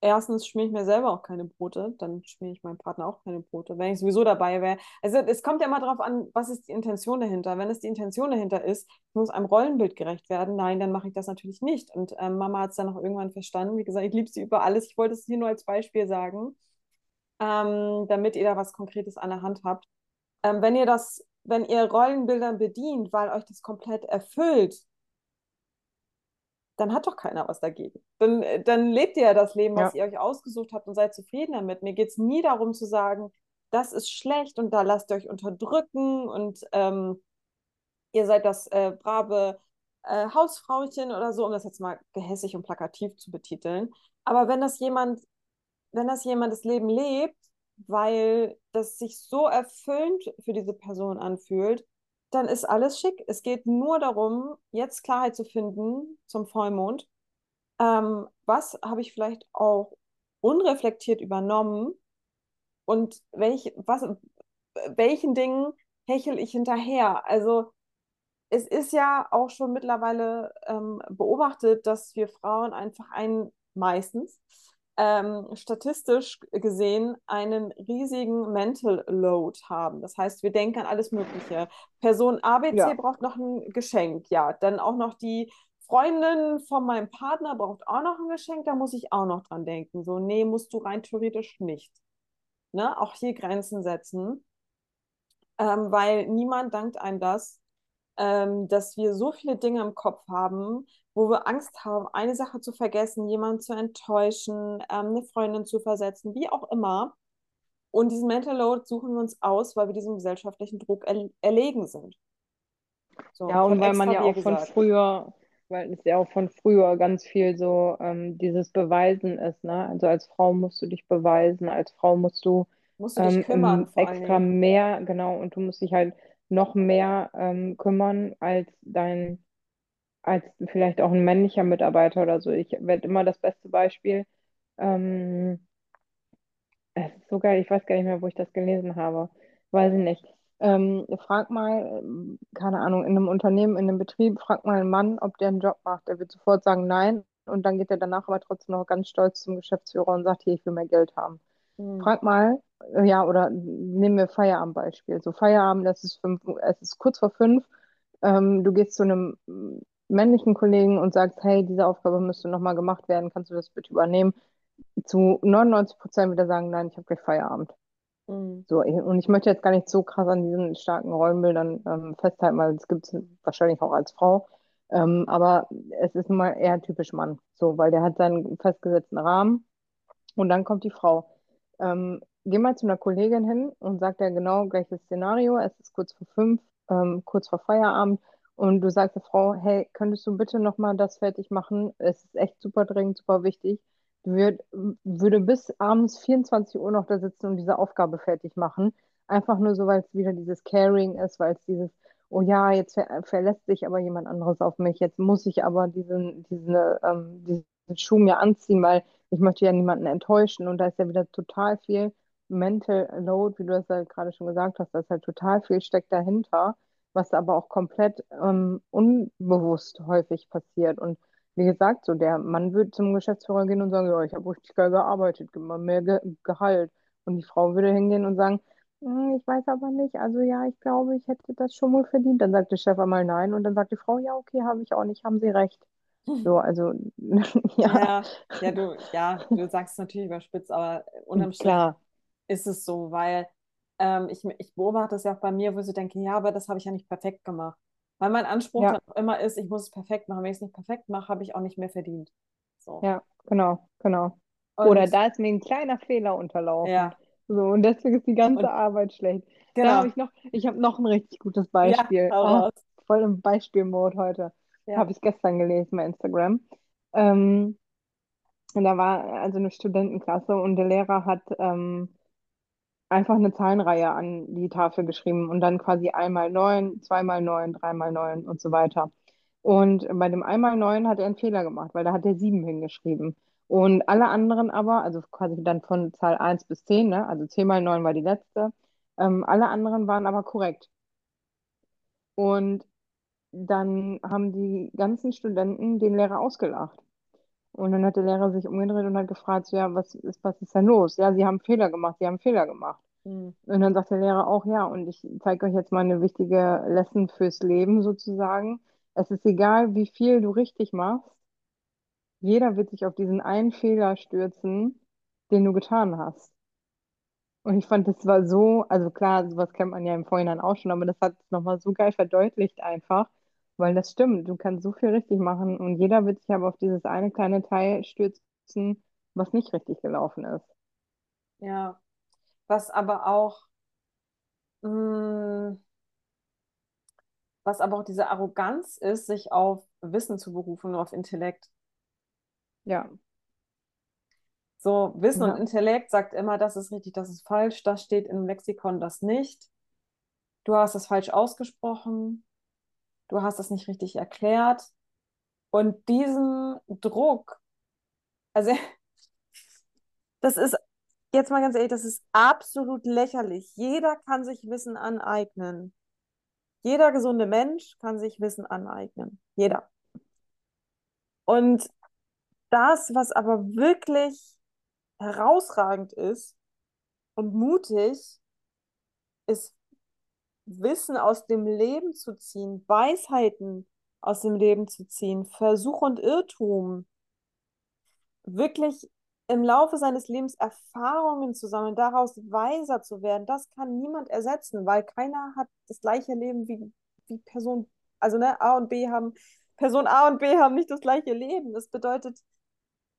Erstens schmiere ich mir selber auch keine Brote, dann schmiere ich meinem Partner auch keine Brote, wenn ich sowieso dabei wäre. Also es kommt ja immer darauf an, was ist die Intention dahinter. Wenn es die Intention dahinter ist, ich muss einem Rollenbild gerecht werden, nein, dann mache ich das natürlich nicht. Und ähm, Mama hat es dann auch irgendwann verstanden. Wie gesagt, ich liebe sie über alles. Ich wollte es hier nur als Beispiel sagen, ähm, damit ihr da was Konkretes an der Hand habt. Ähm, wenn ihr das, wenn ihr Rollenbilder bedient, weil euch das komplett erfüllt, dann hat doch keiner was dagegen. Dann, äh, dann lebt ihr ja das Leben, was Ja, ihr euch ausgesucht habt und seid zufrieden damit. Mir geht es nie darum zu sagen, das ist schlecht und da lasst ihr euch unterdrücken und ähm, ihr seid das äh, brave äh, Hausfrauchen oder so, um das jetzt mal gehässig und plakativ zu betiteln. Aber wenn das jemand, wenn das jemand das Leben lebt, weil das sich so erfüllend für diese Person anfühlt, dann ist alles schick. Es geht nur darum, jetzt Klarheit zu finden zum Vollmond. Ähm, was habe ich vielleicht auch unreflektiert übernommen und welch, was, welchen Dingen hechel ich hinterher? Also es ist ja auch schon mittlerweile ähm, beobachtet, dass wir Frauen einfach einen, meistens, ähm, statistisch gesehen, einen riesigen Mental Load haben. Das heißt, wir denken an alles Mögliche. Person ABC ja. braucht noch ein Geschenk, ja. Dann auch noch die Freundin von meinem Partner braucht auch noch ein Geschenk, da muss ich auch noch dran denken. So, nee, musst du rein theoretisch nicht. Ne? Auch hier Grenzen setzen, ähm, weil niemand dankt einem das, ähm, dass wir so viele Dinge im Kopf haben, wo wir Angst haben, eine Sache zu vergessen, jemanden zu enttäuschen, ähm, eine Freundin zu versetzen, wie auch immer. Und diesen Mental Load suchen wir uns aus, weil wir diesem gesellschaftlichen Druck er erlegen sind. So, Ja, und weil man ja auch von gesagt. früher, weil es ja auch von früher ganz viel so ähm, dieses Beweisen ist, ne? Also als Frau musst du dich beweisen, als Frau musst du Musst du dich ähm, kümmern, extra mehr, genau, und du musst dich halt noch mehr ähm, kümmern als dein, als vielleicht auch ein männlicher Mitarbeiter oder so. Ich werde immer das beste Beispiel. Ähm, es ist so geil, ich weiß gar nicht mehr, wo ich das gelesen habe. Weiß ich nicht. Ähm, frag mal, ähm, keine Ahnung, in einem Unternehmen, in einem Betrieb, frag mal einen Mann, ob der einen Job macht. Der wird sofort sagen nein und dann geht er danach aber trotzdem noch ganz stolz zum Geschäftsführer und sagt, hier, ich will mehr Geld haben. Hm, Frag mal, äh, ja, oder nehmen wir Feierabendbeispiel. So Feierabend, das ist fünf, es ist kurz vor fünf. Ähm, du gehst zu einem männlichen Kollegen und sagst, hey, diese Aufgabe müsste nochmal gemacht werden, kannst du das bitte übernehmen? Zu 99 Prozent wieder sagen, nein, ich habe gleich Feierabend. hm, So, und ich möchte jetzt gar nicht so krass an diesen starken Rollenbildern ähm, festhalten, weil es gibt es wahrscheinlich auch als Frau. Ähm, aber es ist nun mal eher typisch Mann. So, weil der hat seinen festgesetzten Rahmen und dann kommt die Frau. Ähm, geh mal zu einer Kollegin hin und sag dir genau gleiches Szenario. Es ist kurz vor fünf, ähm, kurz vor Feierabend. Und du sagst der Frau, hey, könntest du bitte nochmal das fertig machen? Es ist echt super dringend, super wichtig. Die würd, würde bis abends 24 Uhr noch da sitzen und diese Aufgabe fertig machen. Einfach nur so, weil es wieder dieses Caring ist, weil es dieses, oh ja, jetzt ver verlässt sich aber jemand anderes auf mich. Jetzt muss ich aber diesen, diese, ähm, diesen Schuh mir anziehen, weil ich möchte ja niemanden enttäuschen und da ist ja wieder total viel Mental Load, wie du das ja gerade schon gesagt hast, da ist halt total viel steckt dahinter, was aber auch komplett ähm, unbewusst häufig passiert und wie gesagt, so der Mann würde zum Geschäftsführer gehen und sagen, ja, ich habe richtig geil gearbeitet, gib mal mehr Ge Gehalt. Und die Frau würde hingehen und sagen, "Hm, ich weiß aber nicht, also ja, ich glaube, ich hätte das schon wohl verdient. Dann sagt der Chef einmal nein und dann sagt die Frau, ja, okay, habe ich auch nicht, haben Sie recht. So, also, ja, Ja, ja, du, ja, du sagst es natürlich überspitzt, aber unterm Strich ist es so, weil ähm, ich, ich beobachte es ja auch bei mir, wo ich so denke, ja, aber das habe ich ja nicht perfekt gemacht. Weil mein Anspruch ja, immer ist, ich muss es perfekt machen. Wenn ich es nicht perfekt mache, habe ich auch nicht mehr verdient. So. ja, genau, genau. Oder Und da ist mir ein kleiner Fehler unterlaufen. ja, So, und deswegen ist die ganze und Arbeit schlecht. Da habe genau, ich noch, ich habe noch ein richtig gutes ja, Beispiel. hau Ah, raus. voll im Beispielmode heute. Ja. Habe ich gestern gelesen bei Instagram. Ähm, und da war also eine Studentenklasse und der Lehrer hat ähm, einfach eine Zahlenreihe an die Tafel geschrieben und dann quasi einmal neun, zweimal neun, dreimal neun und so weiter. Und bei dem einmal neun hat er einen Fehler gemacht, weil da hat er sieben hingeschrieben. Und alle anderen aber, also quasi dann von Zahl eins bis zehn, ne? Also 10 mal 9 war die letzte, ähm, alle anderen waren aber korrekt. Und dann haben die ganzen Studenten den Lehrer ausgelacht. Und dann hat der Lehrer sich umgedreht und hat gefragt, so, ja, was ist, was ist denn los? Ja, Sie haben Fehler gemacht, Sie haben Fehler gemacht. Hm. Und dann sagt der Lehrer auch, ja, und ich zeige euch jetzt mal eine wichtige Lesson fürs Leben sozusagen. Es ist egal, wie viel du richtig machst. Jeder wird sich auf diesen einen Fehler stürzen, den du getan hast. Und ich fand, das war so, also klar, sowas kennt man ja im Vorhinein auch schon, aber das hat es nochmal so geil verdeutlicht einfach, weil das stimmt, du kannst so viel richtig machen und jeder wird sich aber auf dieses eine kleine Teil stürzen, was nicht richtig gelaufen ist. Ja. Was aber auch, mh, was aber auch diese Arroganz ist, sich auf Wissen zu berufen, nur auf Intellekt. Ja, So, Wissen und ja, Intellekt sagt immer, das ist richtig, das ist falsch, das steht im Lexikon, das nicht. Du hast es falsch ausgesprochen, du hast es nicht richtig erklärt. Und diesen Druck, also das ist, jetzt mal ganz ehrlich, das ist absolut lächerlich. Jeder kann sich Wissen aneignen. Jeder gesunde Mensch kann sich Wissen aneignen. Jeder. Und das, was aber wirklich herausragend ist und mutig, ist Wissen aus dem Leben zu ziehen, Weisheiten aus dem Leben zu ziehen, Versuch und Irrtum, wirklich im Laufe seines Lebens Erfahrungen zu sammeln, daraus weiser zu werden, das kann niemand ersetzen, weil keiner hat das gleiche Leben wie, wie Person, also ne, A und B haben, Person A und B haben nicht das gleiche Leben. Das bedeutet,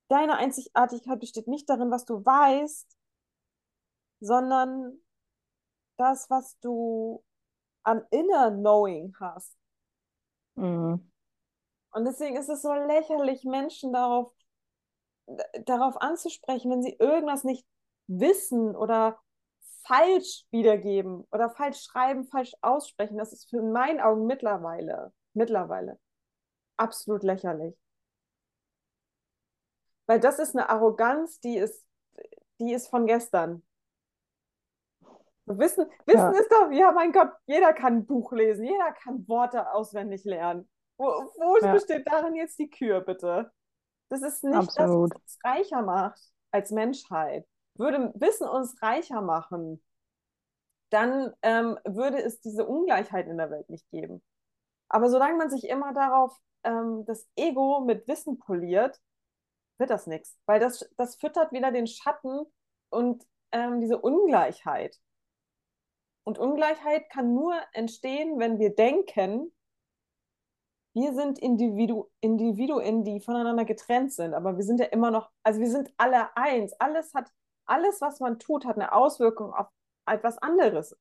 deine Einzigartigkeit besteht nicht darin, was du weißt, sondern das, was du an Inner Knowing hast. mhm. Und deswegen ist es so lächerlich, Menschen darauf, darauf anzusprechen, wenn sie irgendwas nicht wissen oder falsch wiedergeben oder falsch schreiben, falsch aussprechen. Das ist für in meinen Augen mittlerweile, mittlerweile absolut lächerlich. Weil das ist eine Arroganz, die ist, die ist von gestern. Wissen, Wissen Ja, ist doch, ja, mein Gott, jeder kann ein Buch lesen, jeder kann Worte auswendig lernen. Wo, wo ja, besteht darin jetzt die Kür, bitte? Das ist nicht das, was absolut. uns reicher macht als Menschheit. Würde Wissen uns reicher machen, dann ähm, würde es diese Ungleichheit in der Welt nicht geben. Aber solange man sich immer darauf ähm, das Ego mit Wissen poliert, wird das nichts. Weil das, das füttert wieder den Schatten und ähm, diese Ungleichheit. Und Ungleichheit kann nur entstehen, wenn wir denken, wir sind Individu Individuen, die voneinander getrennt sind, aber wir sind ja immer noch, also wir sind alle eins. Alles hat, alles, was man tut, hat eine Auswirkung auf etwas anderes,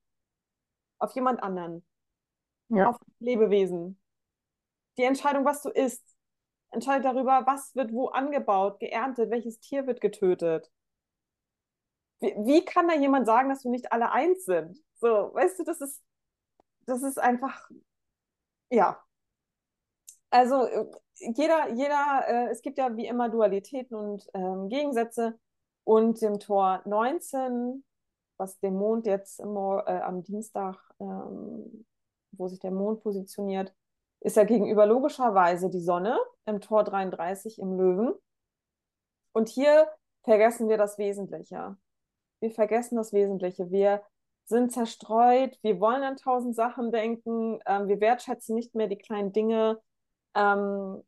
auf jemand anderen, Ja, auf Lebewesen. Die Entscheidung, was du isst, entscheidet darüber, was wird wo angebaut, geerntet, welches Tier wird getötet. Wie, wie kann da jemand sagen, dass wir nicht alle eins sind? So, weißt du, das ist, das ist einfach, ja. Also äh, jeder, jeder, äh, es gibt ja wie immer Dualitäten und ähm, Gegensätze. Und dem Tor 19, was den Mond jetzt im, Mor- äh, am Dienstag, ähm, wo sich der Mond positioniert, ist ja gegenüber logischerweise die Sonne im Tor 33 im Löwen. Und hier vergessen wir das Wesentliche. Wir vergessen das Wesentliche. Wir sind zerstreut, wir wollen an tausend Sachen denken, ähm, wir wertschätzen nicht mehr die kleinen Dinge, ähm,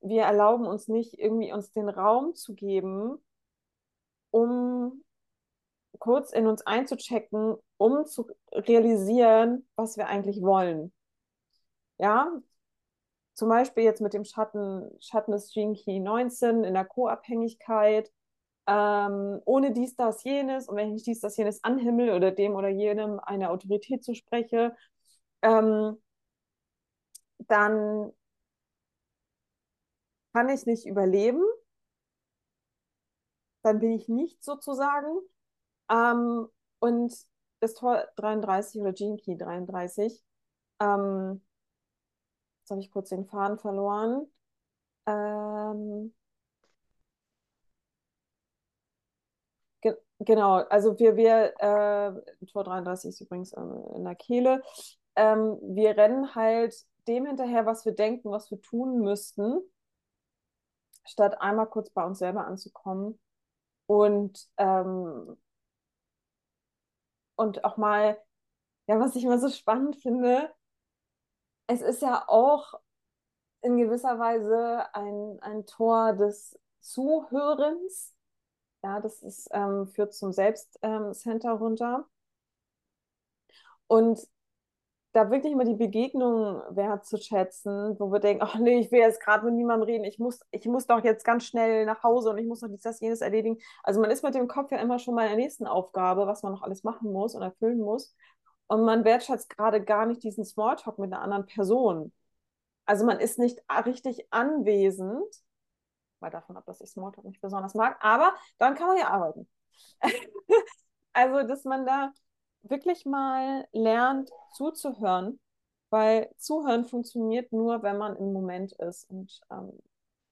wir erlauben uns nicht irgendwie uns den Raum zu geben, um kurz in uns einzuchecken, um zu realisieren, was wir eigentlich wollen. Ja, zum Beispiel jetzt mit dem Schatten, Schatten des Gene Key 19 in der Co-Abhängigkeit, ähm, ohne dies, das, jenes, und wenn ich dies, das, jenes anhimmel oder dem oder jenem eine Autorität zuspreche, ähm, dann kann ich nicht überleben, dann bin ich nicht sozusagen. Ähm, und das Tor 33 oder Gene Key 33, ähm, jetzt habe ich kurz den Faden verloren. Ähm, ge genau, also wir, wir äh, Tor 33 ist übrigens äh, in der Kehle. Ähm, wir rennen halt dem hinterher, was wir denken, was wir tun müssten, statt einmal kurz bei uns selber anzukommen und, ähm, und auch mal, ja, was ich immer so spannend finde, es ist ja auch in gewisser Weise ein, ein Tor des Zuhörens. Ja, das ist, ähm, führt zum Selbstcenter ähm, runter. Und da wirklich mal die Begegnung wertzuschätzen, wo wir denken, ach nee, ich will jetzt gerade mit niemandem reden, ich muss, ich muss doch jetzt ganz schnell nach Hause und ich muss noch dies, das, jenes erledigen. Also man ist mit dem Kopf ja immer schon mal in der nächsten Aufgabe, was man noch alles machen muss und erfüllen muss. Und man wertschätzt gerade gar nicht diesen Smalltalk mit einer anderen Person. Also man ist nicht richtig anwesend, mal davon ab, dass ich Smalltalk nicht besonders mag, aber dann kann man ja arbeiten. also, dass man da wirklich mal lernt zuzuhören, weil Zuhören funktioniert nur, wenn man im Moment ist und ähm,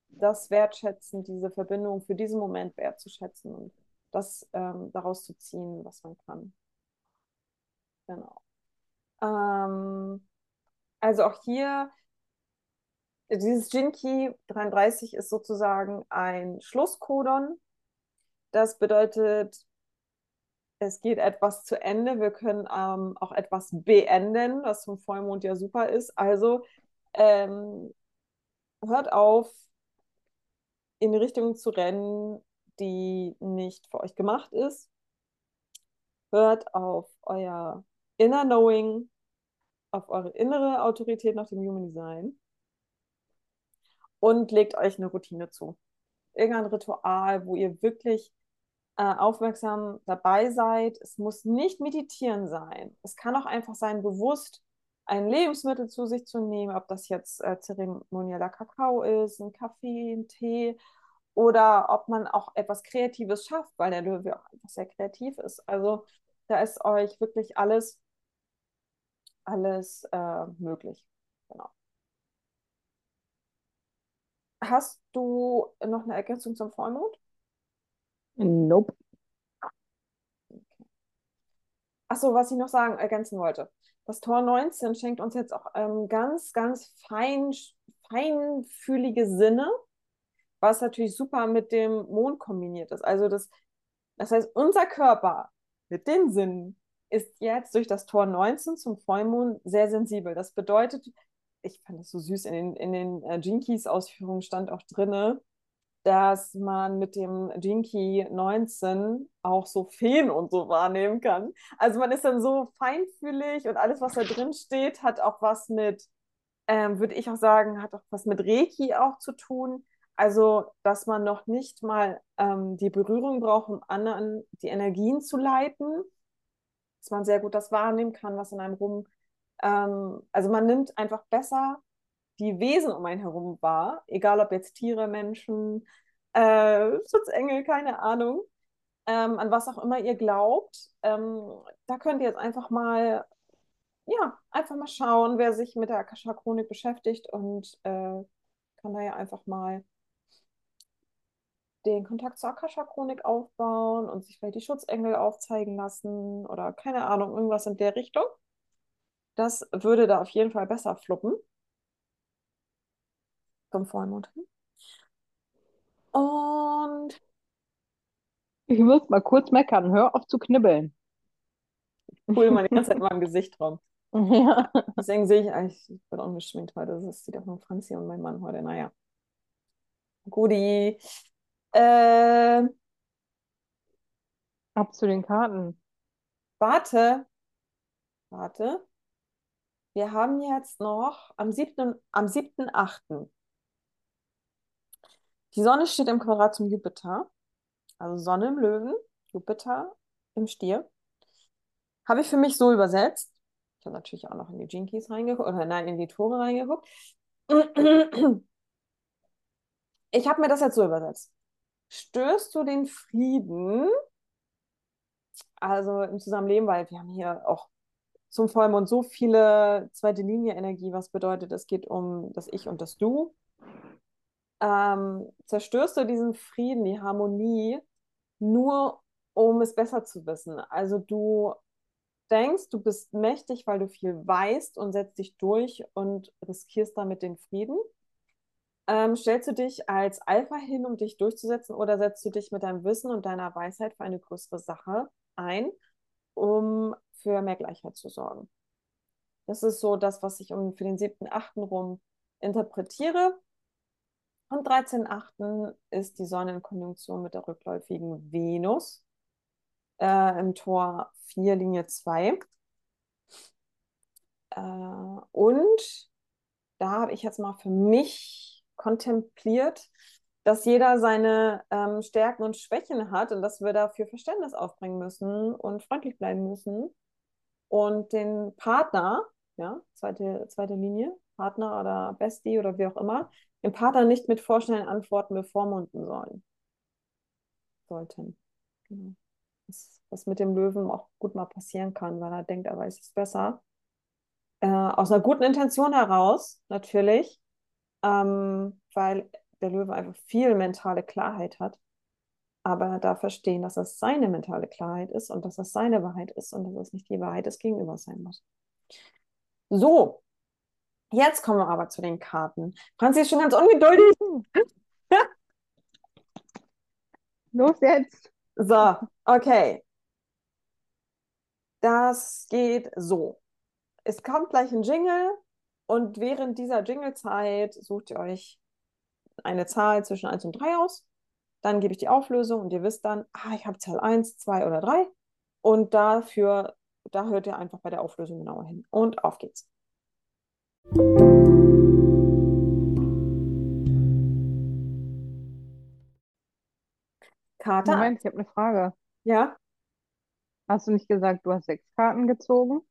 das Wertschätzen, diese Verbindung für diesen Moment wertzuschätzen und das ähm, daraus zu ziehen, was man kann. Genau. Ähm, also auch hier, dieses Jinki 33 ist sozusagen ein Schlusskodon. Das bedeutet, es geht etwas zu Ende. Wir können ähm, auch etwas beenden, was zum Vollmond ja super ist. Also ähm, hört auf, in die Richtung zu rennen, die nicht für euch gemacht ist. Hört auf euer Inner Knowing, auf eure innere Autorität nach dem Human Design und legt euch eine Routine zu. Irgendein Ritual, wo ihr wirklich äh, aufmerksam dabei seid. Es muss nicht meditieren sein. Es kann auch einfach sein, bewusst ein Lebensmittel zu sich zu nehmen, ob das jetzt äh, zeremonieller Kakao ist, ein Kaffee, ein Tee oder ob man auch etwas Kreatives schafft, weil der Löwe auch einfach sehr kreativ ist. Also da ist euch wirklich alles, alles äh, möglich. Genau. Hast du noch eine Ergänzung zum Vollmond? Nope. Achso, was ich noch sagen, ergänzen wollte. Das Tor 19 schenkt uns jetzt auch ähm, ganz, ganz fein, feinfühlige Sinne, was natürlich super mit dem Mond kombiniert ist. Also das, das heißt, unser Körper mit den Sinnen ist jetzt durch das Tor 19 zum Vollmond sehr sensibel. Das bedeutet, ich fand das so süß, in den, in den äh, Jinkies-Ausführungen stand auch drinne, dass man mit dem Jinky 19 auch so Feen und so wahrnehmen kann. Also man ist dann so feinfühlig und alles, was da drin steht, hat auch was mit, ähm, würde ich auch sagen, hat auch was mit Reiki auch zu tun. Also, dass man noch nicht mal ähm, die Berührung braucht, um anderen die Energien zu leiten, dass man sehr gut das wahrnehmen kann, was in einem rum. Ähm, also man nimmt einfach besser die Wesen um einen herum wahr, egal ob jetzt Tiere, Menschen, äh, Schutzengel, keine Ahnung, ähm, an was auch immer ihr glaubt. Ähm, da könnt ihr jetzt einfach mal, ja, einfach mal schauen, wer sich mit der Akasha-Chronik beschäftigt und äh, kann da ja einfach mal den Kontakt zur Akasha-Chronik aufbauen und sich vielleicht die Schutzengel aufzeigen lassen oder keine Ahnung, irgendwas in der Richtung. Das würde da auf jeden Fall besser fluppen. zum Vollmond hin. Und Ich muss mal kurz meckern. Hör auf zu knibbeln. cool, meine ganze Zeit in meinem Gesicht rum. Ja. Deswegen sehe ich eigentlich, ich bin ungeschminkt heute. Das sieht auch nur Franzi und mein Mann heute. Naja. Guti. Äh, Ab zu den Karten. warte. Warte. Wir haben jetzt noch am 7. am 7.8. Die Sonne steht im Quadrat zum Jupiter. Also Sonne im Löwen, Jupiter im Stier. Habe ich für mich so übersetzt. Ich habe natürlich auch noch in die Jinkies reingeguckt, oder nein, in die Tore reingeguckt. Ich habe mir das jetzt so übersetzt. Stößt du den Frieden, also im Zusammenleben, weil wir haben hier auch zum Vollmond so viele zweite Linie Energie, was bedeutet, es geht um das Ich und das Du. Ähm, zerstörst du diesen Frieden, die Harmonie, nur um es besser zu wissen. Also du denkst, du bist mächtig, weil du viel weißt und setzt dich durch und riskierst damit den Frieden. Ähm, stellst du dich als Alpha hin, um dich durchzusetzen, oder setzt du dich mit deinem Wissen und deiner Weisheit für eine größere Sache ein, um für mehr Gleichheit zu sorgen? Das ist so das, was ich um für den 7.8. rum interpretiere. Am 13.8. ist die Sonne in Konjunktion mit der rückläufigen Venus äh, im Tor 4, Linie 2. Äh, und da habe ich jetzt mal für mich kontempliert, dass jeder seine ähm, Stärken und Schwächen hat und dass wir dafür Verständnis aufbringen müssen und freundlich bleiben müssen und den Partner, ja, zweite, zweite Linie, Partner oder Bestie oder wie auch immer, den Partner nicht mit vorschnellen Antworten bevormunden sollen. Sollten. Genau. Das, was mit dem Löwen auch gut mal passieren kann, weil er denkt, er weiß es besser. Äh, aus einer guten Intention heraus, natürlich, ähm, weil der Löwe einfach viel mentale Klarheit hat. Aber er darf verstehen, dass das seine mentale Klarheit ist und dass das seine Wahrheit ist und dass es nicht die Wahrheit des Gegenübers sein muss. So, jetzt kommen wir aber zu den Karten. Franzi ist schon ganz ungeduldig. Los jetzt. So, okay. Das geht so. Es kommt gleich ein Jingle und während dieser Jinglezeit sucht ihr euch eine Zahl zwischen 1 und 3 aus. Dann gebe ich die Auflösung und ihr wisst dann, ah, ich habe Zahl 1, 2 oder 3. Und dafür, da hört ihr einfach bei der Auflösung genauer hin. Und auf geht's. Karte Moment, ich habe eine Frage. Ja, Hast du nicht gesagt, du hast sechs Karten gezogen?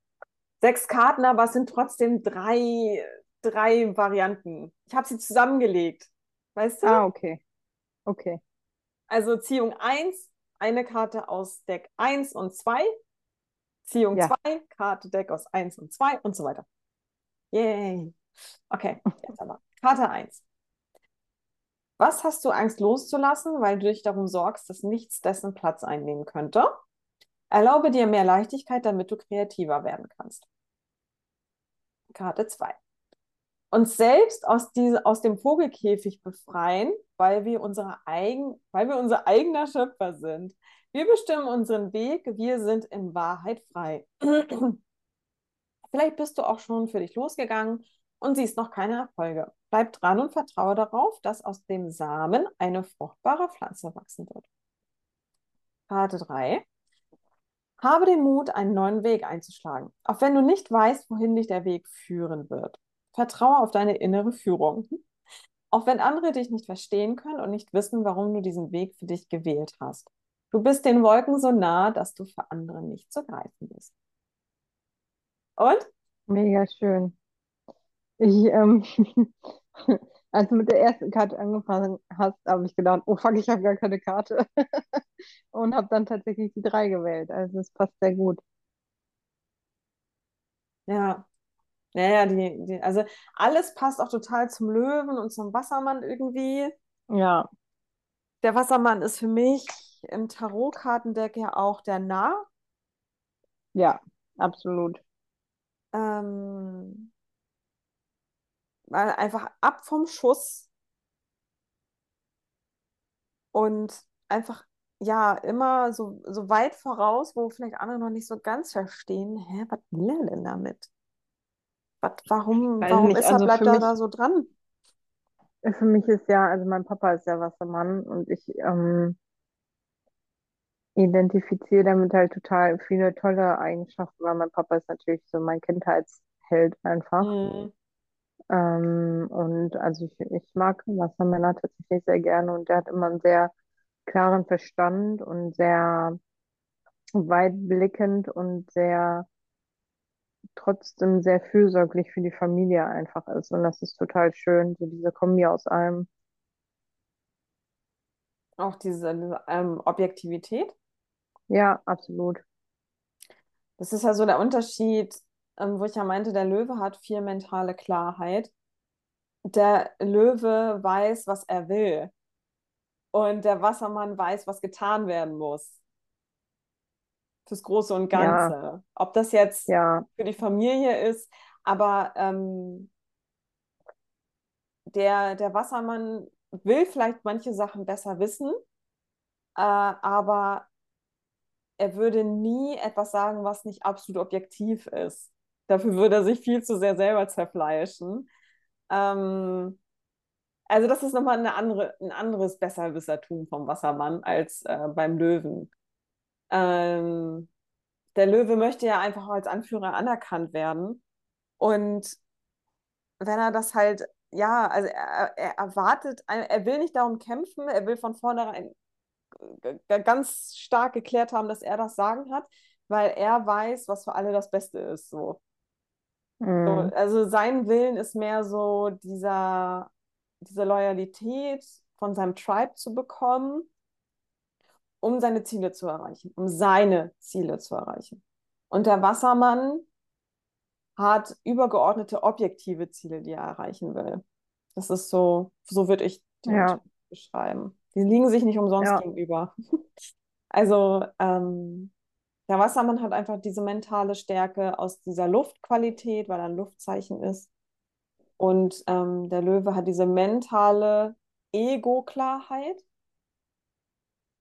sechs Karten, aber es sind trotzdem drei, drei Varianten. Ich habe sie zusammengelegt. Weißt du? Ah, okay. Okay. Also Ziehung 1, eine Karte aus Deck 1 und 2. Ziehung Ja. 2, Karte Deck aus 1 und 2 und so weiter. Yay. Okay, jetzt aber. Karte 1. Was hast du Angst loszulassen, weil du dich darum sorgst, dass nichts dessen Platz einnehmen könnte? Erlaube dir mehr Leichtigkeit, damit du kreativer werden kannst. Karte 2. Uns selbst aus, diese, aus dem Vogelkäfig befreien, weil wir, unsere eigen, weil wir unser eigener Schöpfer sind. Wir bestimmen unseren Weg, wir sind in Wahrheit frei. Vielleicht bist du auch schon für dich losgegangen und siehst noch keine Erfolge. Bleib dran und vertraue darauf, dass aus dem Samen eine fruchtbare Pflanze wachsen wird. Karte 3. Habe den Mut, einen neuen Weg einzuschlagen, auch wenn du nicht weißt, wohin dich der Weg führen wird. Vertraue auf deine innere Führung. Auch wenn andere dich nicht verstehen können und nicht wissen, warum du diesen Weg für dich gewählt hast. Du bist den Wolken so nah, dass du für andere nicht zu greifen bist. Und? Mega schön. Ich, ähm, als du mit der ersten Karte angefangen hast, habe ich gedacht, oh fuck, ich habe gar keine Karte. Und habe dann tatsächlich die drei gewählt. Also es passt sehr gut. Ja. Naja, die, die, also alles passt auch total zum Löwen und zum Wassermann irgendwie. Ja, Der Wassermann ist für mich im Tarotkartendeck ja auch der Narr. ja, absolut. Ähm, weil einfach ab vom Schuss und einfach ja immer so, so weit voraus, wo vielleicht andere noch nicht so ganz verstehen, hä, was will er denn damit? Was, warum, warum nicht, ist er, also bleibt er mich, da so dran? für mich ist ja, also mein Papa ist ja Wassermann und ich ähm, identifiziere damit halt total viele tolle Eigenschaften, weil mein Papa ist natürlich so mein Kindheitsheld einfach. Hm, Ähm, und also ich, ich mag Wassermänner tatsächlich sehr gerne und der hat immer einen sehr klaren Verstand und sehr weitblickend und sehr trotzdem sehr fürsorglich für die Familie einfach ist. Und das ist total schön, so diese Kombi aus allem. auch diese, diese ähm, Objektivität. Ja, absolut. Das ist ja so der Unterschied, ähm, wo ich ja meinte, der Löwe hat viel mentale Klarheit. Der Löwe weiß, was er will. Und der Wassermann weiß, was getan werden muss. Fürs Große und Ja, Ganze. Ob das jetzt ja, für die Familie ist, aber ähm, der, der Wassermann will vielleicht manche Sachen besser wissen, äh, aber er würde nie etwas sagen, was nicht absolut objektiv ist. Dafür würde er sich viel zu sehr selber zerfleischen. Ähm, also das ist nochmal eine andere, ein anderes Besserwissertum vom Wassermann als äh, beim Löwen. Ähm, der Löwe möchte ja einfach als Anführer anerkannt werden. Und wenn er das halt, ja, also er, er erwartet, er will nicht darum kämpfen, er will von vornherein ganz stark geklärt haben, dass er das Sagen hat, weil er weiß, was für alle das Beste ist. So. So, mm, also sein Willen ist mehr so dieser, diese Loyalität von seinem Tribe zu bekommen, um seine Ziele zu erreichen, um seine Ziele zu erreichen. Und der Wassermann hat übergeordnete objektive Ziele, die er erreichen will. Das ist so, so würde ich den ja, beschreiben. Die liegen sich nicht umsonst ja, gegenüber. Also ähm, der Wassermann hat einfach diese mentale Stärke aus dieser Luftqualität, weil er ein Luftzeichen ist. Und ähm, der Löwe hat diese mentale Ego-Klarheit.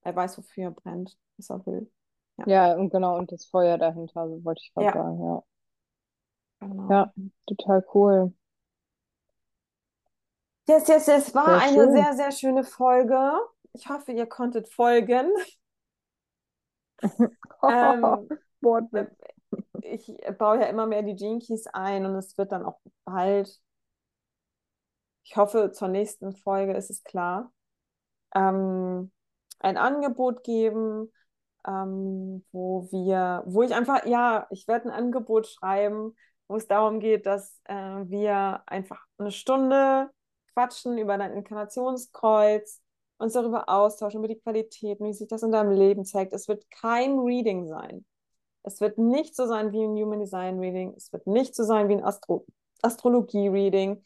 Er weiß, wofür er brennt, was er will. Ja, ja, und genau, und das Feuer dahinter, so wollte ich gerade ja, sagen, ja. genau. Ja, total cool. Yes, yes, yes, war Sehr eine schön. sehr, sehr schöne Folge. Ich hoffe, ihr konntet folgen. Ähm, äh, ich baue ja immer mehr die Keys ein und es wird dann auch bald, ich hoffe, zur nächsten Folge ist es klar, ähm, ein Angebot geben, ähm, wo wir, wo ich einfach, ja, ich werde ein Angebot schreiben, wo es darum geht, dass äh, wir einfach eine Stunde quatschen über dein Inkarnationskreuz, uns darüber austauschen, über die Qualitäten, wie sich das in deinem Leben zeigt. Es wird kein Reading sein. Es wird nicht so sein wie ein Human Design Reading. Es wird nicht so sein wie ein Astro Astrologie Reading.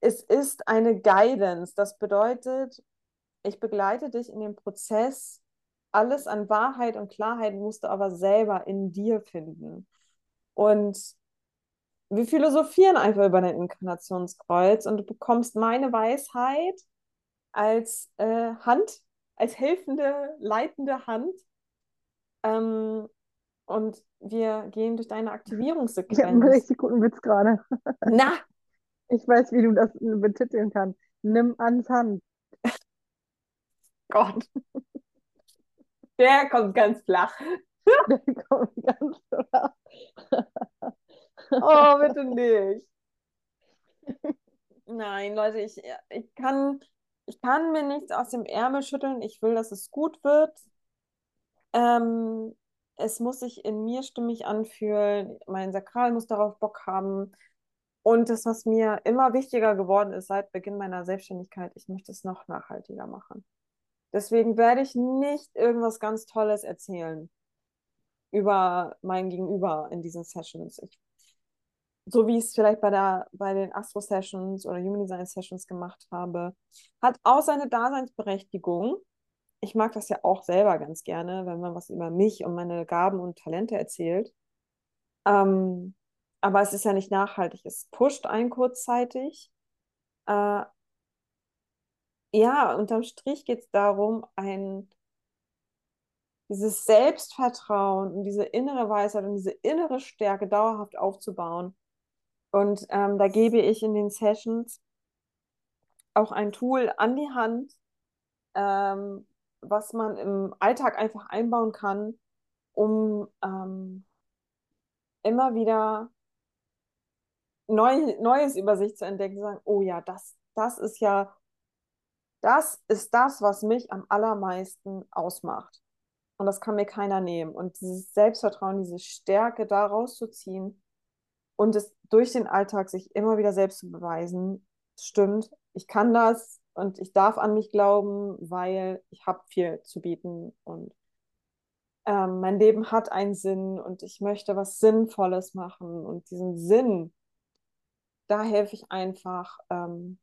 Es ist eine Guidance. Das bedeutet, ich begleite dich in dem Prozess. Alles an Wahrheit und Klarheit musst du aber selber in dir finden. Und wir philosophieren einfach über dein Inkarnationskreuz und du bekommst meine Weisheit als äh, Hand, als helfende, leitende Hand. Ähm, und wir gehen durch deine Ich habe einen Aktivierungssequenz. richtig guten Witz gerade. Na, Ich weiß, wie du das betiteln kannst. Nimm ans Hand. Gott, der kommt ganz flach. Der kommt ganz klar. Oh, bitte nicht. Nein, Leute, ich, ich kann, ich kann mir nichts aus dem Ärmel schütteln. Ich will, dass es gut wird. Ähm, es muss sich in mir stimmig anfühlen. Mein Sakral muss darauf Bock haben. Und das, was mir immer wichtiger geworden ist seit Beginn meiner Selbstständigkeit, ich möchte es noch nachhaltiger machen. Deswegen werde ich nicht irgendwas ganz Tolles erzählen über mein Gegenüber in diesen Sessions. Ich, so wie ich es vielleicht bei, der, bei den Astro-Sessions oder Human Design Sessions gemacht habe, hat auch seine Daseinsberechtigung. Ich mag das ja auch selber ganz gerne, wenn man was über mich und meine Gaben und Talente erzählt. Ähm, aber es ist ja nicht nachhaltig. Es pusht einen kurzzeitig, äh, ja, unterm Strich geht es darum, ein, dieses Selbstvertrauen und diese innere Weisheit und diese innere Stärke dauerhaft aufzubauen. Und ähm, da gebe ich in den Sessions auch ein Tool an die Hand, ähm, was man im Alltag einfach einbauen kann, um ähm, immer wieder Neu, Neues über sich zu entdecken, zu sagen, oh ja, das, das ist ja, das ist das, was mich am allermeisten ausmacht. Und das kann mir keiner nehmen. Und dieses Selbstvertrauen, diese Stärke da rauszuziehen und es durch den Alltag sich immer wieder selbst zu beweisen, stimmt, ich kann das und ich darf an mich glauben, weil ich habe viel zu bieten und ähm, mein Leben hat einen Sinn und ich möchte was Sinnvolles machen und diesen Sinn, da helfe ich einfach ähm,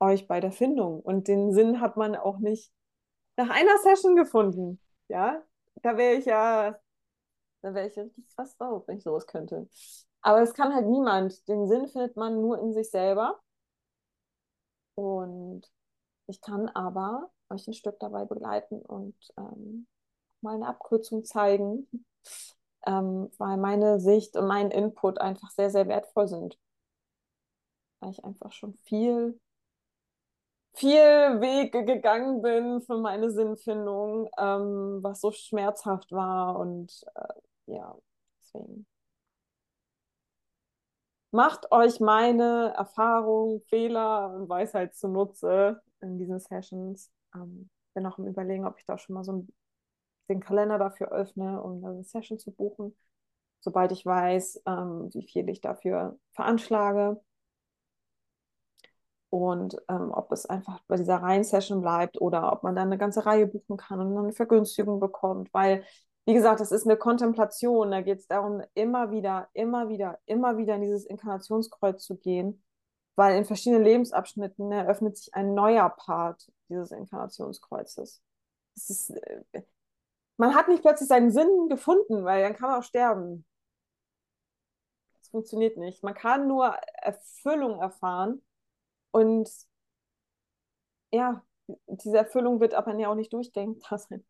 euch bei der Findung und den Sinn hat man auch nicht nach einer Session gefunden, ja, da wäre ich ja, da wäre ich richtig krass drauf, wenn ich sowas könnte. Aber es kann halt niemand. Den Sinn findet man nur in sich selber. Und ich kann aber euch ein Stück dabei begleiten und ähm, mal eine Abkürzung zeigen, ähm, weil meine Sicht und mein Input einfach sehr, sehr wertvoll sind. Weil ich einfach schon viel, viel Wege gegangen bin für meine Sinnfindung, ähm, was so schmerzhaft war und äh, ja, deswegen macht euch meine Erfahrung, Fehler und Weisheit zunutze in diesen Sessions. Ähm, bin auch im Überlegen, ob ich da schon mal so den Kalender dafür öffne, um eine Session zu buchen, sobald ich weiß, ähm, wie viel ich dafür veranschlage. Und ähm, ob es einfach bei dieser Reihen-Session bleibt oder ob man dann eine ganze Reihe buchen kann und eine Vergünstigung bekommt, weil wie gesagt, das ist eine Kontemplation. Da geht es darum, immer wieder, immer wieder, immer wieder in dieses Inkarnationskreuz zu gehen, weil in verschiedenen Lebensabschnitten eröffnet sich ein neuer Part dieses Inkarnationskreuzes. Ist, äh, man hat nicht plötzlich seinen Sinn gefunden, weil dann kann man auch sterben. Das funktioniert nicht. Man kann nur Erfüllung erfahren und ja, diese Erfüllung wird aber ja auch nicht durchgängig da sein.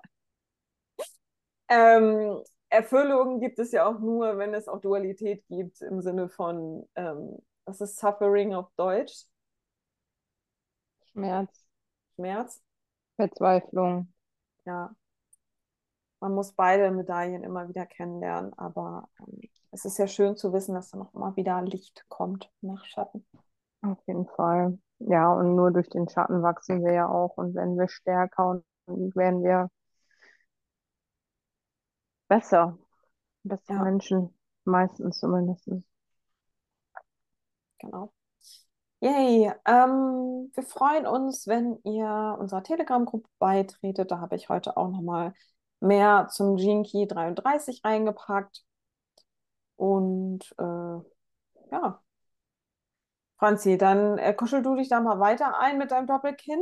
Ähm, Erfüllung gibt es ja auch nur, wenn es auch Dualität gibt, im Sinne von, ähm, was ist Suffering auf Deutsch? Schmerz. Schmerz. Verzweiflung. Ja. Man muss beide Medaillen immer wieder kennenlernen, aber ähm, es ist ja schön zu wissen, dass da noch immer wieder Licht kommt nach Schatten. Auf jeden Fall. Ja, und nur durch den Schatten wachsen wir ja auch. Und wenn wir stärker und werden wir besser. Bessere Ja. Menschen, meistens zumindest. Genau. Yay. Ähm, wir freuen uns, wenn ihr unserer Telegram-Gruppe beitretet. Da habe ich heute auch nochmal mehr zum Gene Key 33 reingepackt. Und äh, ja, Franzi, dann äh, kuschel du dich da mal weiter ein mit deinem Doppelkinn.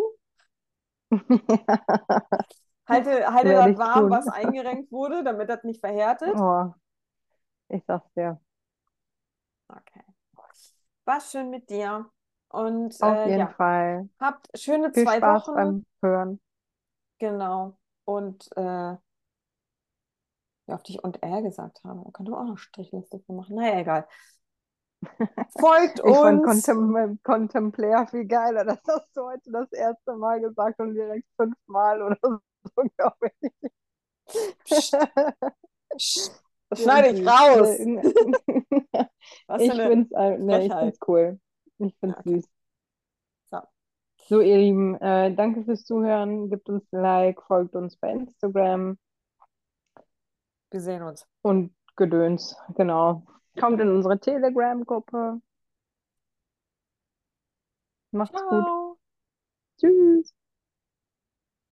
Halte, halte das warm, tun. was eingerenkt wurde, damit das nicht verhärtet. Oh, ich sag's dir. Okay. War schön mit dir. Und Auf äh, jeden ja, Fall. habt schöne Viel zwei Spaß Wochen. beim Hören. Genau. Und äh, wie oft ich und er gesagt habe, da könnte man auch noch Strichliste für machen. Naja, egal. Folgt Ich uns. Contem Contemplair viel geiler. Das hast du heute das erste Mal gesagt und direkt fünfmal oder so, glaube ich. Das schneide ich raus. Was Ich find's, äh, nee, cool. Ich find's Ja, okay. süß. So. So, ihr Lieben, äh, danke fürs Zuhören. Gebt uns ein Like, folgt uns bei Instagram Wir sehen uns. und Gedöns. Genau. Kommt in unsere Telegram-Gruppe. Macht's gut. Ciao. Tschüss.